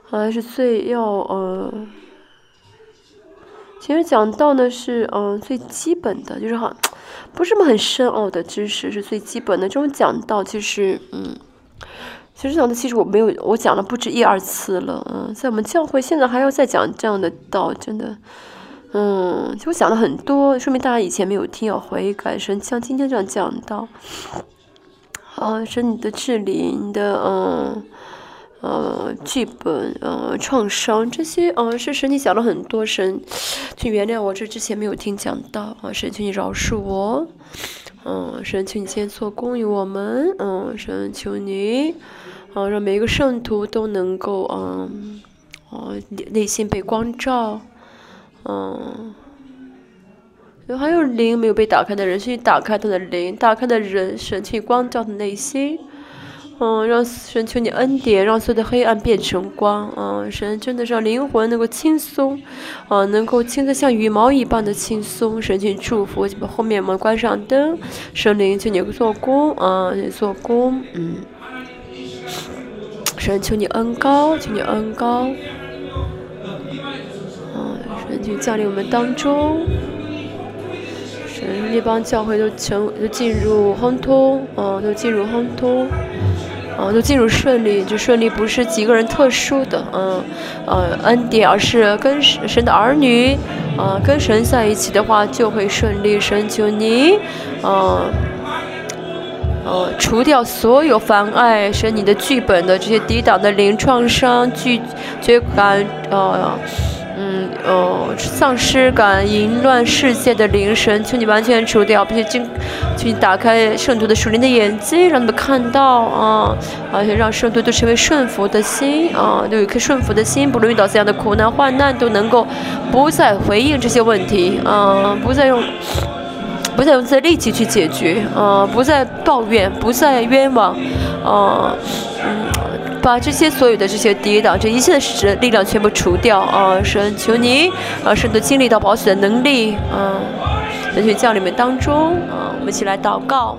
还是罪要呃，其实讲到呢是嗯最基本的，就是很不是什么很深奥的知识，是最基本的这种讲到就是嗯。其实讲的，其实我没有，我讲了不止一二次了，嗯，在我们教会现在还要再讲这样的道，真的，嗯，就我讲了很多，说明大家以前没有听，要悔改，神像今天这样讲到，啊，神你的治理，你的嗯，呃，剧本，呃，创伤这些，嗯，是神你讲了很多，神，请原谅我这之前没有听讲到，啊，神请你饶恕我，嗯，神请你先做公于我们，嗯，神求你。啊，让每一个圣徒都能够，嗯，哦，内心被光照，嗯，还有灵没有被打开的人，去打开他的灵，打开的人，神去光照的内心，嗯，让神求你恩典，让所有的黑暗变成光，嗯，神真的让灵魂能够轻松，啊，能够轻松像羽毛一般的轻松，神去祝福，后面门关上灯，神灵请你做工，啊，做工，嗯。神求你恩高，求你恩高，啊！神就降临我们当中，神一帮教会都成都进入亨通，啊，都进入亨通，啊，都进入顺利，就顺利不是几个人特殊的，嗯，呃，恩典，而是跟神的儿女，啊，跟神在一起的话就会顺利。神求你，啊。呃，除掉所有妨碍神你的剧本的这些抵挡的零创伤、拒绝感、呃，嗯，呃，丧失感、淫乱世界的灵神，求你完全除掉，并且经，求你打开圣徒的属灵的眼睛，让他们看到啊，而且让圣徒都成为顺服的心啊，都有一颗顺服的心，不论遇到怎样的苦难患难，都能够不再回应这些问题啊，不再用。不再用自己的力气去解决，啊，不再抱怨，不再冤枉，啊，嗯，把这些所有的这些抵挡，这一切的力量全部除掉，啊，神求你，啊，神的经历到保险的能力，嗯，在这降临们当中，啊，我们一起来祷告。